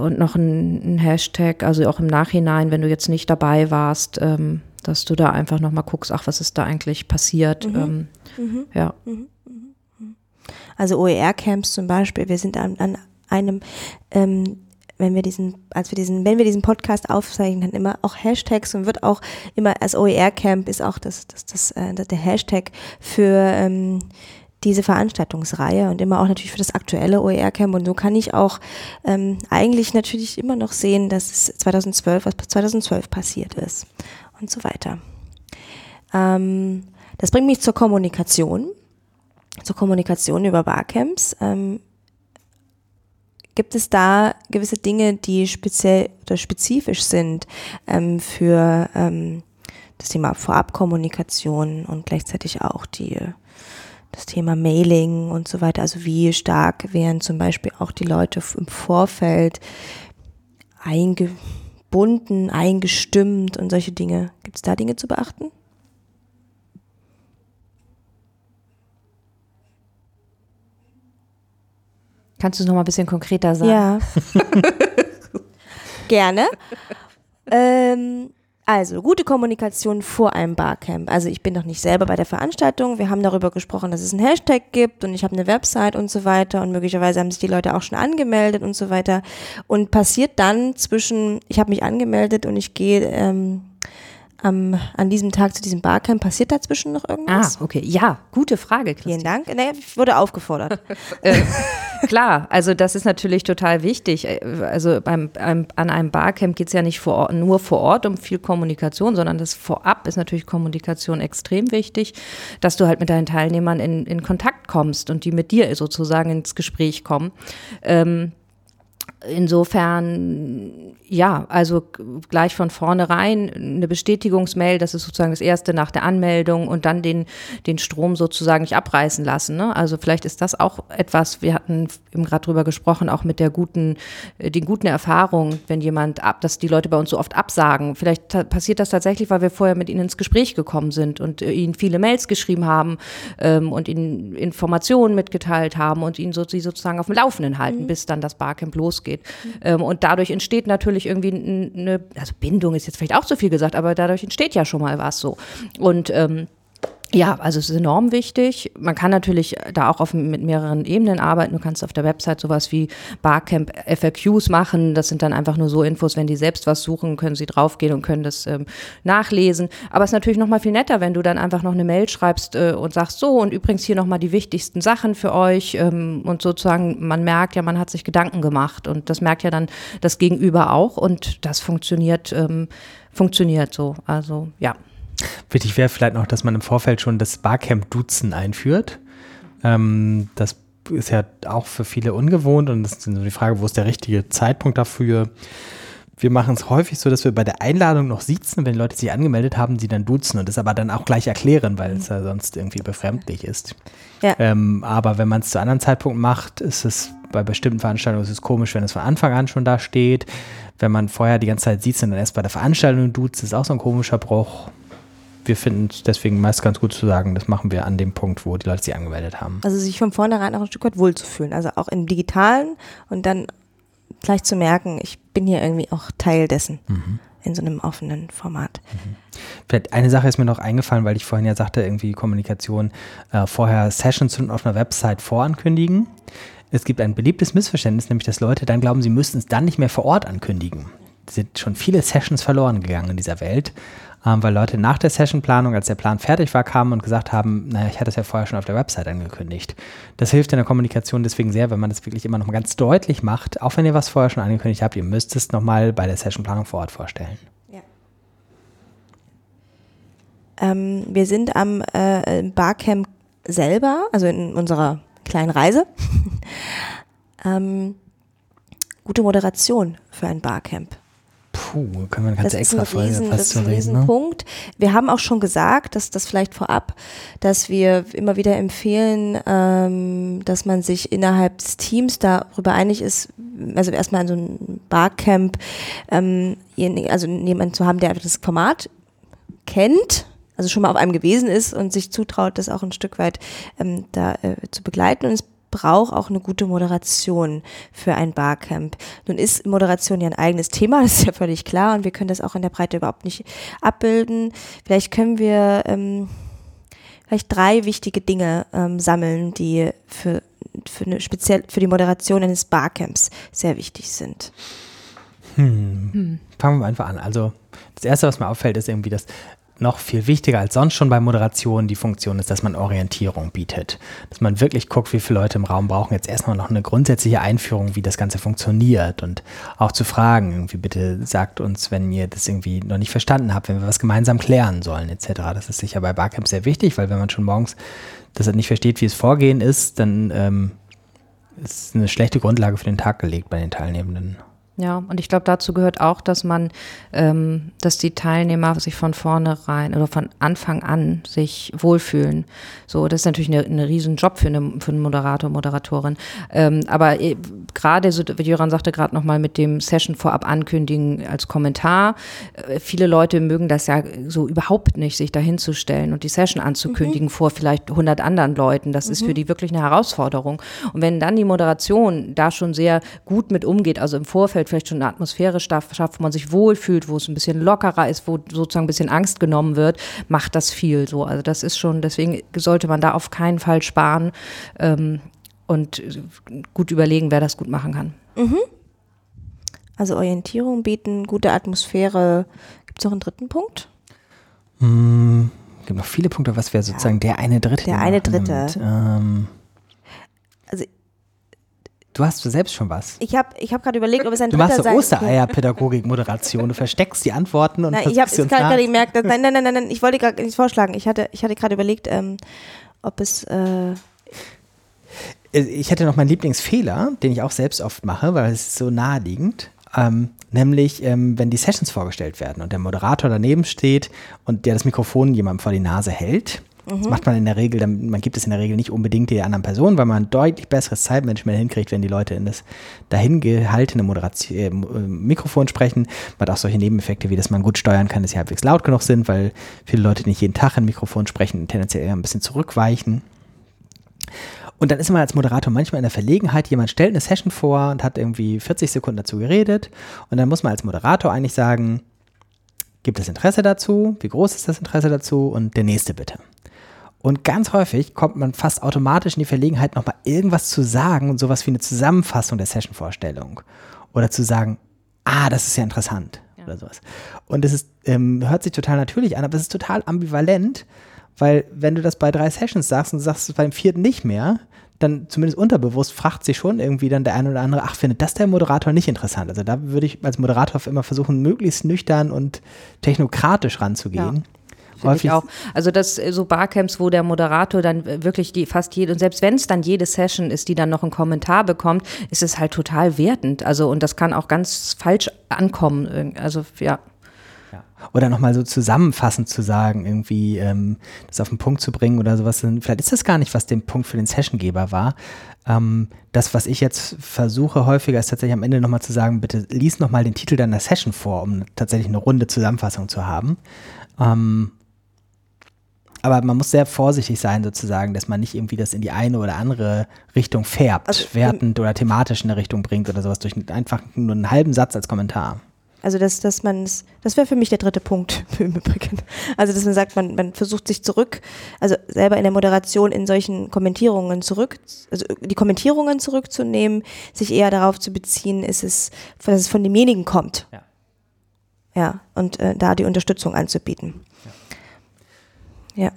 und noch ein, ein, Hashtag, also auch im Nachhinein, wenn du jetzt nicht dabei warst, ähm, dass du da einfach nochmal guckst, ach, was ist da eigentlich passiert. Mhm. Ähm, mhm. Ja. Mhm. Also OER-Camps zum Beispiel, wir sind an, an einem, ähm, wenn wir diesen, als wir diesen, wenn wir diesen Podcast aufzeichnen, dann immer auch Hashtags und wird auch immer als OER-Camp ist auch das, das, das, äh, der Hashtag für ähm, diese Veranstaltungsreihe und immer auch natürlich für das aktuelle OER-Camp. Und so kann ich auch ähm, eigentlich natürlich immer noch sehen, dass es 2012, was 2012 passiert ist und so weiter. Ähm, das bringt mich zur Kommunikation, zur Kommunikation über Barcamps. Ähm, gibt es da gewisse Dinge, die speziell oder spezifisch sind ähm, für ähm, das Thema Vorabkommunikation und gleichzeitig auch die das Thema Mailing und so weiter. Also wie stark wären zum Beispiel auch die Leute im Vorfeld eingebunden, eingestimmt und solche Dinge. Gibt es da Dinge zu beachten? Kannst du es noch mal ein bisschen konkreter sagen? Ja. [laughs] Gerne. ähm, also, gute Kommunikation vor einem Barcamp. Also, ich bin noch nicht selber bei der Veranstaltung. Wir haben darüber gesprochen, dass es einen Hashtag gibt und ich habe eine Website und so weiter und möglicherweise haben sich die Leute auch schon angemeldet und so weiter. Und passiert dann zwischen, ich habe mich angemeldet und ich gehe ähm, am, an diesem Tag zu diesem Barcamp. Passiert dazwischen noch irgendwas? Ah, okay. Ja, gute Frage. Christi. Vielen Dank. Nee, ich wurde aufgefordert. [laughs] äh, klar, also das ist natürlich total wichtig. Äh, also beim, an einem Barcamp geht es ja nicht vor Ort, nur vor Ort um viel Kommunikation, sondern das vorab ist natürlich Kommunikation extrem wichtig, dass du halt mit deinen Teilnehmern in, in Kontakt kommst und die mit dir sozusagen ins Gespräch kommen. Ähm, insofern, ja, also gleich von vornherein eine Bestätigungsmail, das ist sozusagen das erste nach der Anmeldung und dann den, den Strom sozusagen nicht abreißen lassen. Ne? Also vielleicht ist das auch etwas, wir hatten eben gerade drüber gesprochen, auch mit der guten, äh, den guten Erfahrungen, wenn jemand ab, dass die Leute bei uns so oft absagen. Vielleicht passiert das tatsächlich, weil wir vorher mit ihnen ins Gespräch gekommen sind und äh, ihnen viele Mails geschrieben haben ähm, und ihnen Informationen mitgeteilt haben und ihnen so, sie sozusagen auf dem Laufenden halten, mhm. bis dann das Barcamp losgeht ausgeht. Mhm. und dadurch entsteht natürlich irgendwie eine, also Bindung ist jetzt vielleicht auch zu viel gesagt, aber dadurch entsteht ja schon mal was so. Und ähm, ja, also es ist enorm wichtig. Man kann natürlich da auch auf, mit mehreren Ebenen arbeiten. Du kannst auf der Website sowas wie Barcamp FAQs machen. Das sind dann einfach nur so Infos, wenn die selbst was suchen, können sie draufgehen und können das ähm, nachlesen. Aber es ist natürlich noch mal viel netter, wenn du dann einfach noch eine Mail schreibst äh, und sagst so und übrigens hier noch mal die wichtigsten Sachen für euch ähm, und sozusagen man merkt ja, man hat sich Gedanken gemacht und das merkt ja dann das Gegenüber auch und das funktioniert ähm, funktioniert so. Also ja. Wichtig wäre vielleicht noch, dass man im Vorfeld schon das Barcamp-Duzen einführt. Ähm, das ist ja auch für viele ungewohnt und das ist so die Frage, wo ist der richtige Zeitpunkt dafür? Wir machen es häufig so, dass wir bei der Einladung noch sitzen, wenn Leute sich angemeldet haben, sie dann duzen und das aber dann auch gleich erklären, weil es ja sonst irgendwie befremdlich ist. Ja. Ähm, aber wenn man es zu anderen Zeitpunkten macht, ist es bei bestimmten Veranstaltungen ist es komisch, wenn es von Anfang an schon da steht. Wenn man vorher die ganze Zeit sieht und dann erst bei der Veranstaltung duzt, ist auch so ein komischer Bruch wir finden es deswegen meist ganz gut zu sagen, das machen wir an dem Punkt, wo die Leute sich angemeldet haben. Also sich von vornherein auch ein Stück weit wohlzufühlen, also auch im Digitalen und dann gleich zu merken, ich bin hier irgendwie auch Teil dessen. Mhm. In so einem offenen Format. Mhm. Vielleicht eine Sache ist mir noch eingefallen, weil ich vorhin ja sagte, irgendwie Kommunikation, äh, vorher Sessions auf einer Website vorankündigen. Es gibt ein beliebtes Missverständnis, nämlich dass Leute dann glauben, sie müssten es dann nicht mehr vor Ort ankündigen sind schon viele Sessions verloren gegangen in dieser Welt, ähm, weil Leute nach der Sessionplanung, als der Plan fertig war, kamen und gesagt haben, naja, ich hatte es ja vorher schon auf der Website angekündigt. Das hilft in der Kommunikation deswegen sehr, wenn man das wirklich immer noch mal ganz deutlich macht, auch wenn ihr was vorher schon angekündigt habt, ihr müsst es nochmal bei der Sessionplanung vor Ort vorstellen. Ähm, wir sind am äh, Barcamp selber, also in unserer kleinen Reise, [laughs] ähm, gute Moderation für ein Barcamp. Puh, können wir eine ganze extra Folge riesen, fast zu reden. Ne? Punkt. Wir haben auch schon gesagt, dass das vielleicht vorab, dass wir immer wieder empfehlen, ähm, dass man sich innerhalb des Teams darüber einig ist, also erstmal in so ein Barcamp, ähm, also jemanden zu haben, der das Format kennt, also schon mal auf einem gewesen ist und sich zutraut, das auch ein Stück weit ähm, da äh, zu begleiten. Und es braucht auch eine gute Moderation für ein Barcamp. Nun ist Moderation ja ein eigenes Thema, [laughs] das ist ja völlig klar und wir können das auch in der Breite überhaupt nicht abbilden. Vielleicht können wir ähm, vielleicht drei wichtige Dinge ähm, sammeln, die für, für, eine speziell für die Moderation eines Barcamps sehr wichtig sind. Hm. Hm. Fangen wir einfach an. Also das Erste, was mir auffällt, ist irgendwie, dass noch viel wichtiger als sonst schon bei Moderation die Funktion ist, dass man Orientierung bietet. Dass man wirklich guckt, wie viele Leute im Raum brauchen jetzt erstmal noch eine grundsätzliche Einführung, wie das Ganze funktioniert und auch zu fragen, irgendwie bitte sagt uns, wenn ihr das irgendwie noch nicht verstanden habt, wenn wir was gemeinsam klären sollen, etc. Das ist sicher bei Barcamp sehr wichtig, weil wenn man schon morgens das nicht versteht, wie es Vorgehen ist, dann ähm, ist eine schlechte Grundlage für den Tag gelegt bei den Teilnehmenden. Ja, und ich glaube, dazu gehört auch, dass man, ähm, dass die Teilnehmer sich von vornherein oder von Anfang an sich wohlfühlen. So, das ist natürlich eine, eine riesen Job für, eine, für einen Moderator, Moderatorin. Ähm, aber äh, gerade, so, wie Jöran sagte gerade nochmal mit dem Session vorab ankündigen als Kommentar. Äh, viele Leute mögen das ja so überhaupt nicht, sich dahinzustellen und die Session anzukündigen mhm. vor vielleicht 100 anderen Leuten. Das mhm. ist für mhm. die wirklich eine Herausforderung. Und wenn dann die Moderation da schon sehr gut mit umgeht, also im Vorfeld Umfeld vielleicht schon eine Atmosphäre schafft, wo man sich wohlfühlt, wo es ein bisschen lockerer ist, wo sozusagen ein bisschen Angst genommen wird, macht das viel so. Also das ist schon, deswegen sollte man da auf keinen Fall sparen ähm, und gut überlegen, wer das gut machen kann. Mhm. Also Orientierung bieten, gute Atmosphäre. Gibt es noch einen dritten Punkt? Mm, es gibt noch viele Punkte, was wäre sozusagen ja. der eine Dritte? Der eine Dritte. Ähm, also Du hast selbst schon was. Ich habe ich hab gerade überlegt, ob es ein Du machst so Ostereier-Pädagogik-Moderation. Du versteckst die Antworten und nein, ich habe gerade gemerkt, dass, nein, nein, nein, nein, ich wollte gerade nicht vorschlagen. Ich hatte, ich hatte gerade überlegt, ähm, ob es. Äh ich hätte noch meinen Lieblingsfehler, den ich auch selbst oft mache, weil es ist so naheliegend. Ähm, nämlich, ähm, wenn die Sessions vorgestellt werden und der Moderator daneben steht und der das Mikrofon jemandem vor die Nase hält das mhm. macht man in der Regel, man gibt es in der Regel nicht unbedingt der anderen Person, weil man deutlich besseres Zeitmanagement hinkriegt, wenn die Leute in das dahin gehaltene Moderation, äh, Mikrofon sprechen. Man hat auch solche Nebeneffekte, wie dass man gut steuern kann, dass sie halbwegs laut genug sind, weil viele Leute nicht jeden Tag ein Mikrofon sprechen und tendenziell eher ein bisschen zurückweichen. Und dann ist man als Moderator manchmal in der Verlegenheit, jemand stellt eine Session vor und hat irgendwie 40 Sekunden dazu geredet. Und dann muss man als Moderator eigentlich sagen, gibt es Interesse dazu? Wie groß ist das Interesse dazu? Und der nächste bitte. Und ganz häufig kommt man fast automatisch in die Verlegenheit, nochmal irgendwas zu sagen und sowas wie eine Zusammenfassung der Session-Vorstellung. Oder zu sagen, ah, das ist ja interessant. Ja. Oder sowas. Und es ist, ähm, hört sich total natürlich an, aber es ist total ambivalent, weil wenn du das bei drei Sessions sagst und du sagst es beim vierten nicht mehr, dann zumindest unterbewusst fragt sich schon irgendwie dann der eine oder andere, ach, findet das der Moderator nicht interessant? Also da würde ich als Moderator immer versuchen, möglichst nüchtern und technokratisch ranzugehen. Ja. Häufig auch. Also das äh, so Barcamps, wo der Moderator dann wirklich die fast jede und selbst wenn es dann jede Session ist, die dann noch einen Kommentar bekommt, ist es halt total wertend. Also und das kann auch ganz falsch ankommen. Also ja. Oder nochmal so zusammenfassend zu sagen, irgendwie ähm, das auf den Punkt zu bringen oder sowas. Vielleicht ist das gar nicht, was dem Punkt für den Sessiongeber war. Ähm, das, was ich jetzt versuche häufiger, ist tatsächlich am Ende nochmal zu sagen, bitte lies nochmal den Titel deiner Session vor, um tatsächlich eine runde Zusammenfassung zu haben. Ähm, aber man muss sehr vorsichtig sein, sozusagen, dass man nicht irgendwie das in die eine oder andere Richtung färbt, also, wertend oder thematisch in eine Richtung bringt oder sowas durch einfach nur einen halben Satz als Kommentar. Also dass, dass man es, das wäre für mich der dritte Punkt [laughs] im Übrigen. Also dass man sagt, man, man versucht sich zurück, also selber in der Moderation in solchen Kommentierungen zurück, also die Kommentierungen zurückzunehmen, sich eher darauf zu beziehen, ist es, dass es von demjenigen kommt. Ja Ja, und äh, da die Unterstützung anzubieten. Ja. Ja.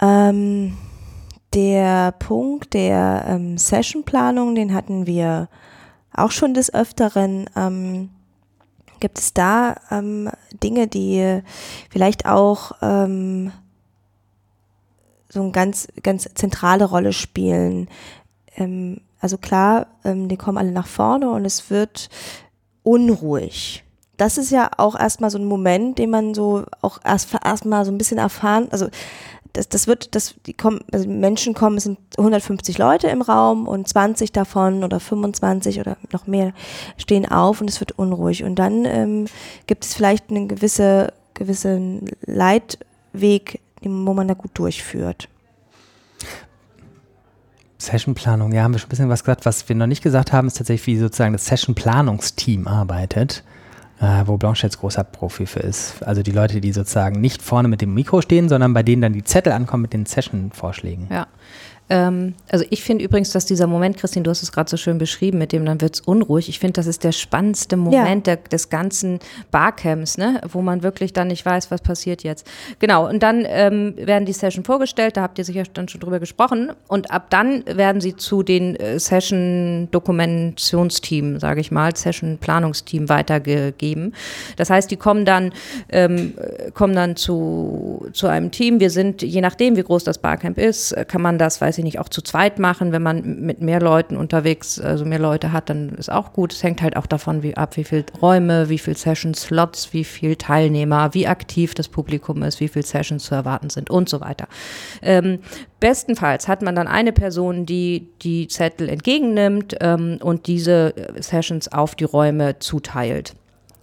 Ähm, der Punkt der ähm, Sessionplanung, den hatten wir auch schon des Öfteren. Ähm, gibt es da ähm, Dinge, die vielleicht auch ähm, so eine ganz, ganz zentrale Rolle spielen? Ähm, also klar, ähm, die kommen alle nach vorne und es wird unruhig. Das ist ja auch erstmal so ein Moment, den man so auch erst erstmal so ein bisschen erfahren, also das, das wird, das, die kommen, also Menschen kommen, es sind 150 Leute im Raum und 20 davon oder 25 oder noch mehr stehen auf und es wird unruhig. Und dann ähm, gibt es vielleicht einen gewisse, gewissen Leitweg, wo man da gut durchführt. Sessionplanung, ja, haben wir schon ein bisschen was gesagt. Was wir noch nicht gesagt haben, ist tatsächlich, wie sozusagen das Session-Planungsteam arbeitet, äh, wo Blanche jetzt großer Profi für ist. Also die Leute, die sozusagen nicht vorne mit dem Mikro stehen, sondern bei denen dann die Zettel ankommen mit den Session-Vorschlägen. Ja. Ähm, also ich finde übrigens, dass dieser Moment, Christine, du hast es gerade so schön beschrieben, mit dem dann wird es unruhig. Ich finde, das ist der spannendste Moment ja. der, des ganzen Barcamps, ne? wo man wirklich dann nicht weiß, was passiert jetzt. Genau, und dann ähm, werden die Session vorgestellt, da habt ihr sicher dann schon drüber gesprochen. Und ab dann werden sie zu den äh, Session-Dokumentationsteam, sage ich mal, Session-Planungsteam weitergegeben. Das heißt, die kommen dann, ähm, kommen dann zu, zu einem Team. Wir sind, je nachdem, wie groß das Barcamp ist, kann man das, weiß weiß ich nicht, auch zu zweit machen. Wenn man mit mehr Leuten unterwegs, also mehr Leute hat, dann ist auch gut. Es hängt halt auch davon wie, ab, wie viele Räume, wie viele Session-Slots, wie viele Teilnehmer, wie aktiv das Publikum ist, wie viele Sessions zu erwarten sind und so weiter. Ähm, bestenfalls hat man dann eine Person, die die Zettel entgegennimmt ähm, und diese Sessions auf die Räume zuteilt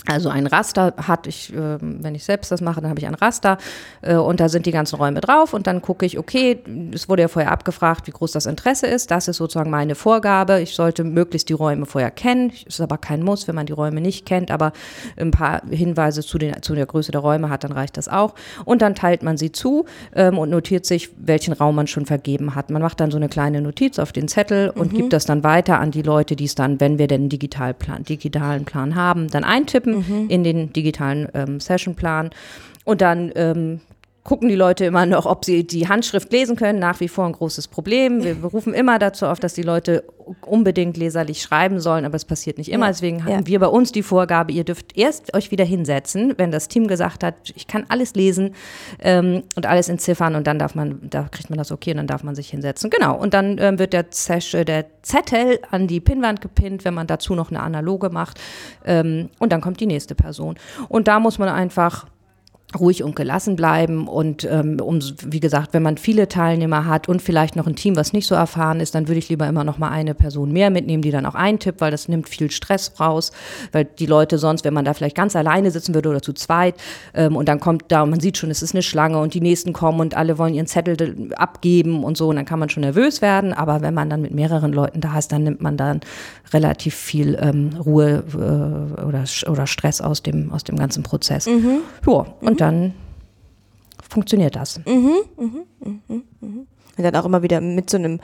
also ein Raster hat ich, äh, wenn ich selbst das mache, dann habe ich ein Raster äh, und da sind die ganzen Räume drauf und dann gucke ich, okay, es wurde ja vorher abgefragt, wie groß das Interesse ist. Das ist sozusagen meine Vorgabe. Ich sollte möglichst die Räume vorher kennen. Ist aber kein Muss, wenn man die Räume nicht kennt, aber ein paar Hinweise zu, den, zu der Größe der Räume hat, dann reicht das auch. Und dann teilt man sie zu ähm, und notiert sich, welchen Raum man schon vergeben hat. Man macht dann so eine kleine Notiz auf den Zettel und mhm. gibt das dann weiter an die Leute, die es dann, wenn wir den Digitalplan, digitalen Plan haben, dann eintippen mhm. in den digitalen ähm, Sessionplan. Und dann ähm, gucken die Leute immer noch, ob sie die Handschrift lesen können. Nach wie vor ein großes Problem. Wir [laughs] berufen immer dazu auf, dass die Leute unbedingt leserlich schreiben sollen, aber es passiert nicht immer. Ja. Deswegen haben ja. wir bei uns die Vorgabe, ihr dürft erst euch wieder hinsetzen, wenn das Team gesagt hat, ich kann alles lesen ähm, und alles entziffern und dann darf man, da kriegt man das okay und dann darf man sich hinsetzen. Genau. Und dann ähm, wird der, Zesch, äh, der Zettel an die Pinnwand gepinnt, wenn man dazu noch eine analoge macht. Ähm, und dann kommt die nächste Person. Und da muss man einfach ruhig und gelassen bleiben und ähm, um, wie gesagt, wenn man viele Teilnehmer hat und vielleicht noch ein Team, was nicht so erfahren ist, dann würde ich lieber immer noch mal eine Person mehr mitnehmen, die dann auch eintippt, weil das nimmt viel Stress raus, weil die Leute sonst, wenn man da vielleicht ganz alleine sitzen würde oder zu zweit ähm, und dann kommt da und man sieht schon, es ist eine Schlange und die nächsten kommen und alle wollen ihren Zettel abgeben und so und dann kann man schon nervös werden, aber wenn man dann mit mehreren Leuten da ist, dann nimmt man dann relativ viel ähm, Ruhe äh, oder, oder Stress aus dem, aus dem ganzen Prozess. Mhm. Ja, und dann funktioniert das. Mhm, mhm, mhm, mhm. Und dann auch immer wieder mit so einem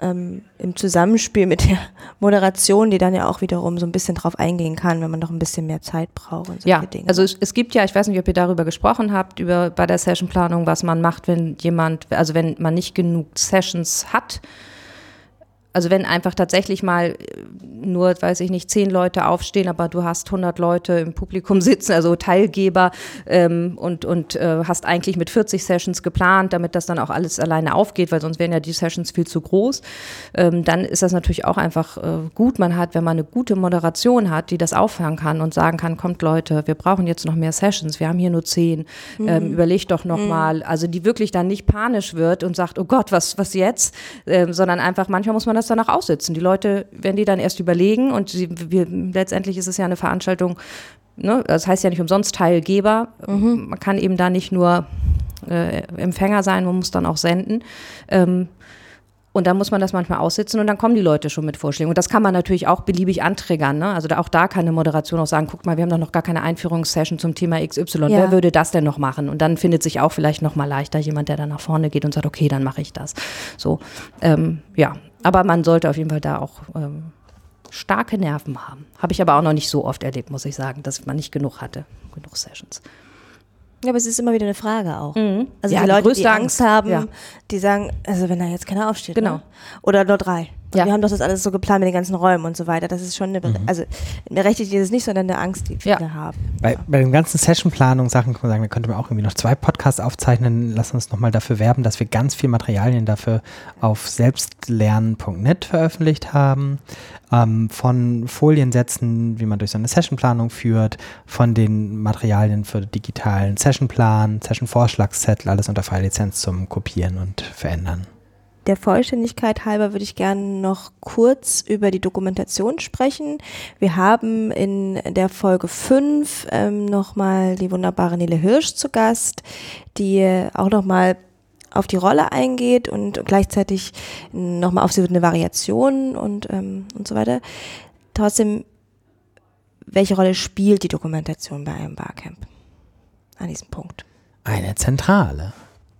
ähm, im Zusammenspiel mit der [laughs] Moderation, die dann ja auch wiederum so ein bisschen drauf eingehen kann, wenn man noch ein bisschen mehr Zeit braucht. Und ja, Dinge. also es, es, gibt ja, ich weiß nicht, ob ihr darüber gesprochen habt, über bei der Sessionplanung, was man macht, wenn jemand, also wenn man nicht genug Sessions hat also wenn einfach tatsächlich mal äh, nur, weiß ich nicht, zehn Leute aufstehen, aber du hast 100 Leute im Publikum sitzen, also Teilgeber ähm, und, und äh, hast eigentlich mit 40 Sessions geplant, damit das dann auch alles alleine aufgeht, weil sonst wären ja die Sessions viel zu groß. Ähm, dann ist das natürlich auch einfach äh, gut. Man hat, wenn man eine gute Moderation hat, die das auffangen kann und sagen kann, kommt Leute, wir brauchen jetzt noch mehr Sessions, wir haben hier nur zehn, mhm. ähm, überlegt doch nochmal. Mhm. Also die wirklich dann nicht panisch wird und sagt, oh Gott, was, was jetzt? Ähm, sondern einfach, manchmal muss man das das danach aussitzen. Die Leute, wenn die dann erst überlegen und sie, wir, letztendlich ist es ja eine Veranstaltung, ne, das heißt ja nicht umsonst Teilgeber. Mhm. Man kann eben da nicht nur äh, Empfänger sein, man muss dann auch senden. Ähm, und dann muss man das manchmal aussitzen und dann kommen die Leute schon mit Vorschlägen. Und das kann man natürlich auch beliebig antriggern. Ne? Also da, auch da kann eine Moderation auch sagen, guck mal, wir haben doch noch gar keine Einführungssession zum Thema XY. Ja. Wer würde das denn noch machen? Und dann findet sich auch vielleicht noch mal leichter jemand, der dann nach vorne geht und sagt, okay, dann mache ich das. So, ähm, ja, aber man sollte auf jeden Fall da auch ähm, starke Nerven haben. Habe ich aber auch noch nicht so oft erlebt, muss ich sagen, dass man nicht genug hatte, genug Sessions. Ja, aber es ist immer wieder eine Frage auch. Mhm. Also ja, die Leute, die Angst haben, ja. die sagen, also wenn da jetzt keiner aufsteht. Genau. Ne? Oder nur drei. Ja. Wir haben doch das alles so geplant mit den ganzen Räumen und so weiter. Das ist schon eine, mhm. also eine Rechtliche ist es nicht, sondern eine Angst, die viele ja. haben. Bei, bei den ganzen Sessionplanung-Sachen kann man sagen, da könnte man auch irgendwie noch zwei Podcasts aufzeichnen. Lass uns nochmal dafür werben, dass wir ganz viel Materialien dafür auf selbstlernen.net veröffentlicht haben. Ähm, von Foliensätzen, wie man durch so eine Sessionplanung führt, von den Materialien für digitalen Sessionplan, Session-Vorschlagszettel, alles unter freie Lizenz zum Kopieren und Verändern. Der Vollständigkeit halber würde ich gerne noch kurz über die Dokumentation sprechen. Wir haben in der Folge 5 ähm, nochmal die wunderbare Nele Hirsch zu Gast, die auch nochmal auf die Rolle eingeht und gleichzeitig nochmal auf eine Variation und, ähm, und so weiter. Trotzdem, welche Rolle spielt die Dokumentation bei einem Barcamp an diesem Punkt? Eine zentrale.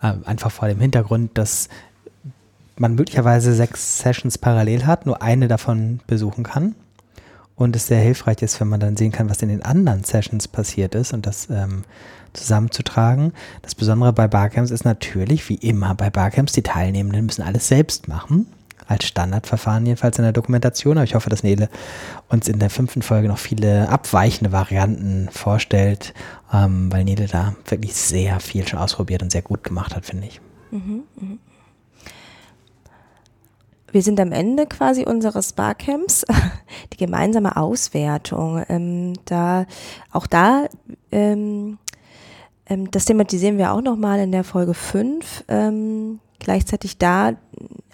Ähm, einfach vor dem Hintergrund, dass man möglicherweise sechs Sessions parallel hat, nur eine davon besuchen kann. Und es sehr hilfreich ist, wenn man dann sehen kann, was in den anderen Sessions passiert ist und das ähm, zusammenzutragen. Das Besondere bei Barcamps ist natürlich, wie immer bei Barcamps, die Teilnehmenden müssen alles selbst machen. Als Standardverfahren jedenfalls in der Dokumentation. Aber ich hoffe, dass Nele uns in der fünften Folge noch viele abweichende Varianten vorstellt, ähm, weil Nele da wirklich sehr viel schon ausprobiert und sehr gut gemacht hat, finde ich. Mhm, mh. Wir sind am Ende quasi unseres Barcamps, [laughs] die gemeinsame Auswertung. Ähm, da, auch da, ähm, ähm, das thematisieren wir auch nochmal in der Folge 5. Ähm, gleichzeitig da,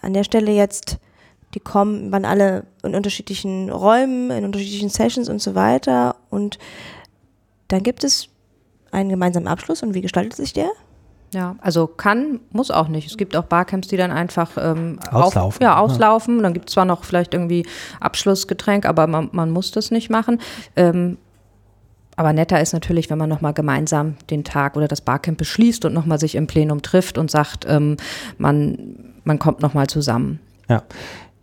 an der Stelle jetzt, die kommen, waren alle in unterschiedlichen Räumen, in unterschiedlichen Sessions und so weiter. Und dann gibt es einen gemeinsamen Abschluss. Und wie gestaltet sich der? Ja, also kann, muss auch nicht. Es gibt auch Barcamps, die dann einfach ähm, auslaufen. Auf, ja, auslaufen. Ja. Dann gibt es zwar noch vielleicht irgendwie Abschlussgetränk, aber man, man muss das nicht machen. Ähm, aber netter ist natürlich, wenn man nochmal gemeinsam den Tag oder das Barcamp beschließt und nochmal sich im Plenum trifft und sagt, ähm, man, man kommt nochmal zusammen. Ja,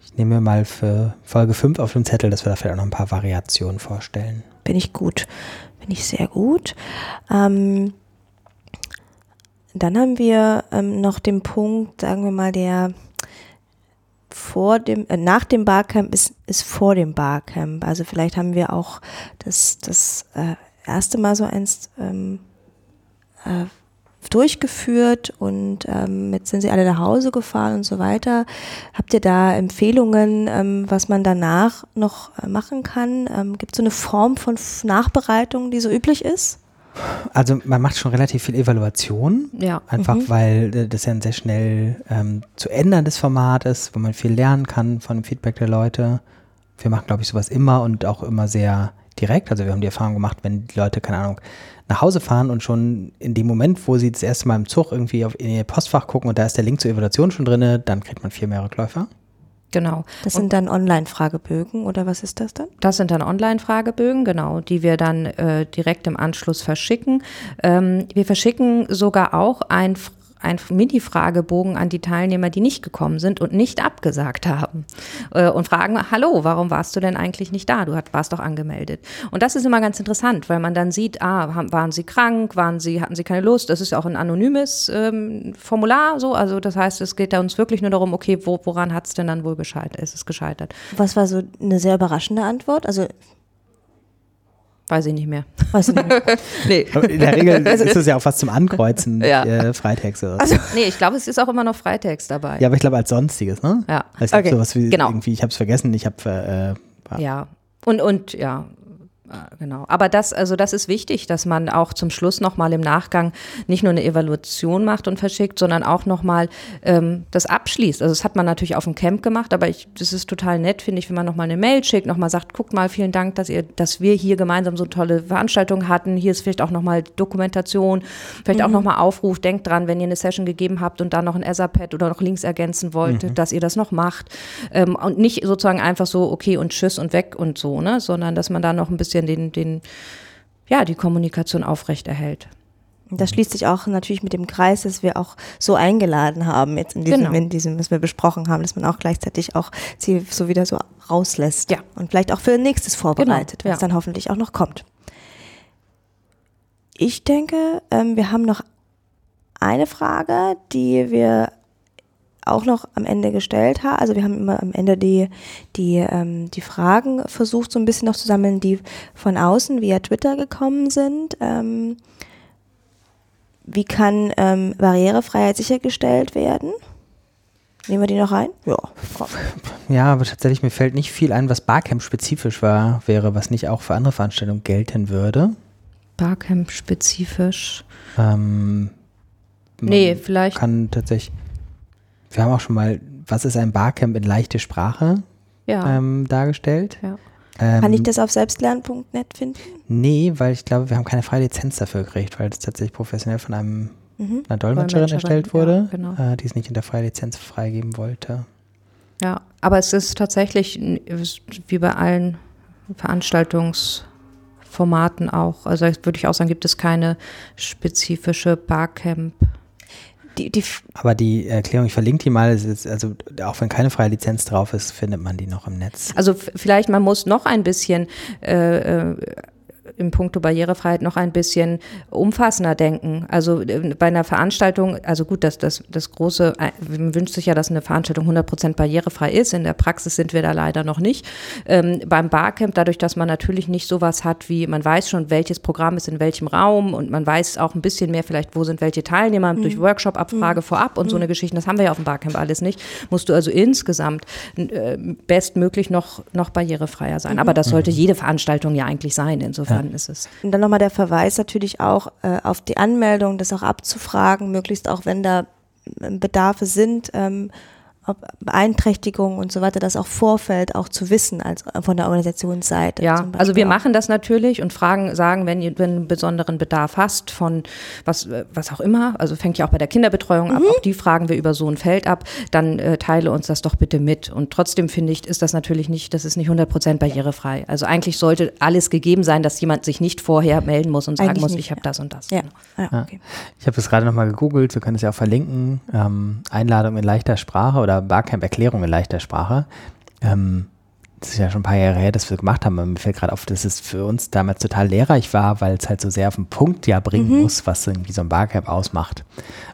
ich nehme mir mal für Folge 5 auf den Zettel, dass wir da vielleicht auch noch ein paar Variationen vorstellen. Bin ich gut. Bin ich sehr gut. Ähm, dann haben wir ähm, noch den Punkt, sagen wir mal, der vor dem, äh, nach dem Barcamp ist, ist vor dem Barcamp. Also vielleicht haben wir auch das, das äh, erste Mal so eins ähm, äh, durchgeführt und ähm, jetzt sind sie alle nach Hause gefahren und so weiter. Habt ihr da Empfehlungen, ähm, was man danach noch äh, machen kann? Ähm, Gibt es so eine Form von Nachbereitung, die so üblich ist? Also man macht schon relativ viel Evaluation. Ja. Einfach mhm. weil das ja ein sehr schnell ähm, zu änderndes Format ist, wo man viel lernen kann von dem Feedback der Leute. Wir machen, glaube ich, sowas immer und auch immer sehr direkt. Also wir haben die Erfahrung gemacht, wenn die Leute, keine Ahnung, nach Hause fahren und schon in dem Moment, wo sie das erste Mal im Zug irgendwie auf in ihr Postfach gucken und da ist der Link zur Evaluation schon drin, dann kriegt man viel mehr Rückläufer. Genau. Das sind dann Online-Fragebögen oder was ist das dann? Das sind dann Online-Fragebögen, genau, die wir dann äh, direkt im Anschluss verschicken. Ähm, wir verschicken sogar auch ein ein Mini-Fragebogen an die Teilnehmer, die nicht gekommen sind und nicht abgesagt haben. Äh, und fragen, hallo, warum warst du denn eigentlich nicht da? Du warst doch angemeldet. Und das ist immer ganz interessant, weil man dann sieht, ah, waren sie krank, waren sie, hatten sie keine Lust? Das ist ja auch ein anonymes ähm, Formular, so. Also das heißt, es geht da uns wirklich nur darum, okay, wo, woran hat es denn dann wohl gescheitert? Ist es gescheitert? Was war so eine sehr überraschende Antwort? Also Weiß ich nicht mehr. Weiß ich nicht mehr. [laughs] nee. in der Regel also ist es ja auch was zum Ankreuzen, [laughs] ja. äh, Freitext. Oder also, nee, ich glaube, es ist auch immer noch Freitext dabei. Ja, aber ich glaube als Sonstiges, ne? Ja. Also okay. sowas wie genau. irgendwie, ich habe es vergessen, ich habe äh, Ja. Und, und ja, genau. Aber das, also das ist wichtig, dass man auch zum Schluss nochmal im Nachgang nicht nur eine Evaluation macht und verschickt, sondern auch nochmal ähm, das abschließt. Also das hat man natürlich auf dem Camp gemacht, aber ich, das ist total nett, finde ich, wenn man nochmal eine Mail schickt, nochmal sagt, guckt mal, vielen Dank, dass ihr, dass wir hier gemeinsam so tolle Veranstaltungen hatten. Hier ist vielleicht auch nochmal Dokumentation, vielleicht mhm. auch nochmal Aufruf, denkt dran, wenn ihr eine Session gegeben habt und dann noch ein Etherpad oder noch Links ergänzen wollt, mhm. dass ihr das noch macht. Ähm, und nicht sozusagen einfach so, okay und tschüss und weg und so, ne, sondern dass man da noch ein bisschen bisschen den, den, ja, die Kommunikation aufrechterhält. Das schließt sich auch natürlich mit dem Kreis, dass wir auch so eingeladen haben, jetzt in diesem, genau. in diesem, was wir besprochen haben, dass man auch gleichzeitig auch sie so wieder so rauslässt. Ja. Und vielleicht auch für nächstes vorbereitet, genau. was ja. dann hoffentlich auch noch kommt. Ich denke, ähm, wir haben noch eine Frage, die wir auch noch am Ende gestellt haben. Also wir haben immer am Ende die, die, ähm, die Fragen versucht, so ein bisschen noch zu sammeln, die von außen via Twitter gekommen sind. Ähm, wie kann ähm, Barrierefreiheit sichergestellt werden? Nehmen wir die noch rein? Ja. Ja, aber tatsächlich, mir fällt nicht viel ein, was Barcamp-spezifisch war, wäre, was nicht auch für andere Veranstaltungen gelten würde. Barcamp-spezifisch? Ähm, nee, vielleicht. Kann tatsächlich. Wir haben auch schon mal, was ist ein Barcamp in leichte Sprache ja. ähm, dargestellt. Ja. Ähm, Kann ich das auf selbstlern.net finden? Nee, weil ich glaube, wir haben keine freie Lizenz dafür gekriegt, weil das tatsächlich professionell von einem, mhm. einer Dolmetscherin erstellt wurde, ja, genau. äh, die es nicht in der freien Lizenz freigeben wollte. Ja, aber es ist tatsächlich wie bei allen Veranstaltungsformaten auch. Also würde ich auch sagen, gibt es keine spezifische Barcamp- die, die Aber die Erklärung, ich verlinke die mal, also auch wenn keine freie Lizenz drauf ist, findet man die noch im Netz. Also vielleicht, man muss noch ein bisschen äh, äh im Punkto Barrierefreiheit noch ein bisschen umfassender denken. Also äh, bei einer Veranstaltung, also gut, das, das, das große, äh, man wünscht sich ja, dass eine Veranstaltung 100 Prozent barrierefrei ist. In der Praxis sind wir da leider noch nicht. Ähm, beim Barcamp, dadurch, dass man natürlich nicht sowas hat wie, man weiß schon, welches Programm ist in welchem Raum und man weiß auch ein bisschen mehr vielleicht, wo sind welche Teilnehmer mhm. durch Workshop-Abfrage mhm. vorab und mhm. so eine Geschichte. Das haben wir ja auf dem Barcamp alles nicht. Musst du also insgesamt äh, bestmöglich noch, noch barrierefreier sein. Aber das sollte mhm. jede Veranstaltung ja eigentlich sein. Insofern dann ist es. Und dann nochmal der Verweis natürlich auch äh, auf die Anmeldung, das auch abzufragen, möglichst auch wenn da ähm, Bedarfe sind. Ähm, Beeinträchtigungen und so weiter, das auch Vorfeld auch zu wissen als von der Organisationsseite. Ja, also wir machen das natürlich und fragen, sagen, wenn, wenn du einen besonderen Bedarf hast von was, äh, was auch immer, also fängt ja auch bei der Kinderbetreuung mhm. ab, auch die fragen wir über so ein Feld ab, dann äh, teile uns das doch bitte mit. Und trotzdem finde ich, ist das natürlich nicht, das ist nicht 100 Prozent barrierefrei. Also eigentlich sollte alles gegeben sein, dass jemand sich nicht vorher melden muss und sagen eigentlich muss, nicht, ich habe ja. das und das. Ja. Genau. Ja, okay. Ich habe es gerade nochmal gegoogelt, wir können es ja auch verlinken, ähm, Einladung in leichter Sprache oder Barcamp-Erklärung in leichter Sprache. Ähm, das ist ja schon ein paar Jahre her, dass wir gemacht haben. Aber mir fällt gerade auf, dass es für uns damals total lehrreich war, weil es halt so sehr auf den Punkt ja bringen mhm. muss, was irgendwie so ein Barcamp ausmacht.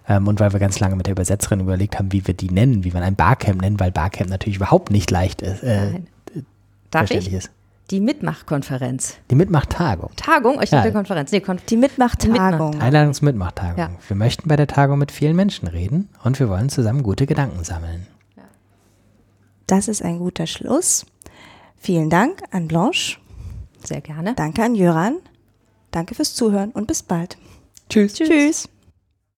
Ähm, und weil wir ganz lange mit der Übersetzerin überlegt haben, wie wir die nennen, wie man ein Barcamp nennen, weil Barcamp natürlich überhaupt nicht leicht ist. Äh, Darf ich? Ist. Die Mitmachkonferenz. Die Mitmachtagung. Tagung? Ich dachte ja. Konferenz. Nee, Konf die Mitmachtagung. Einladungsmitmachtagung. Ja. Wir möchten bei der Tagung mit vielen Menschen reden und wir wollen zusammen gute Gedanken sammeln. Das ist ein guter Schluss. Vielen Dank an Blanche. Sehr gerne. Danke an Jöran. Danke fürs Zuhören und bis bald. Tschüss. Tschüss. Tschüss.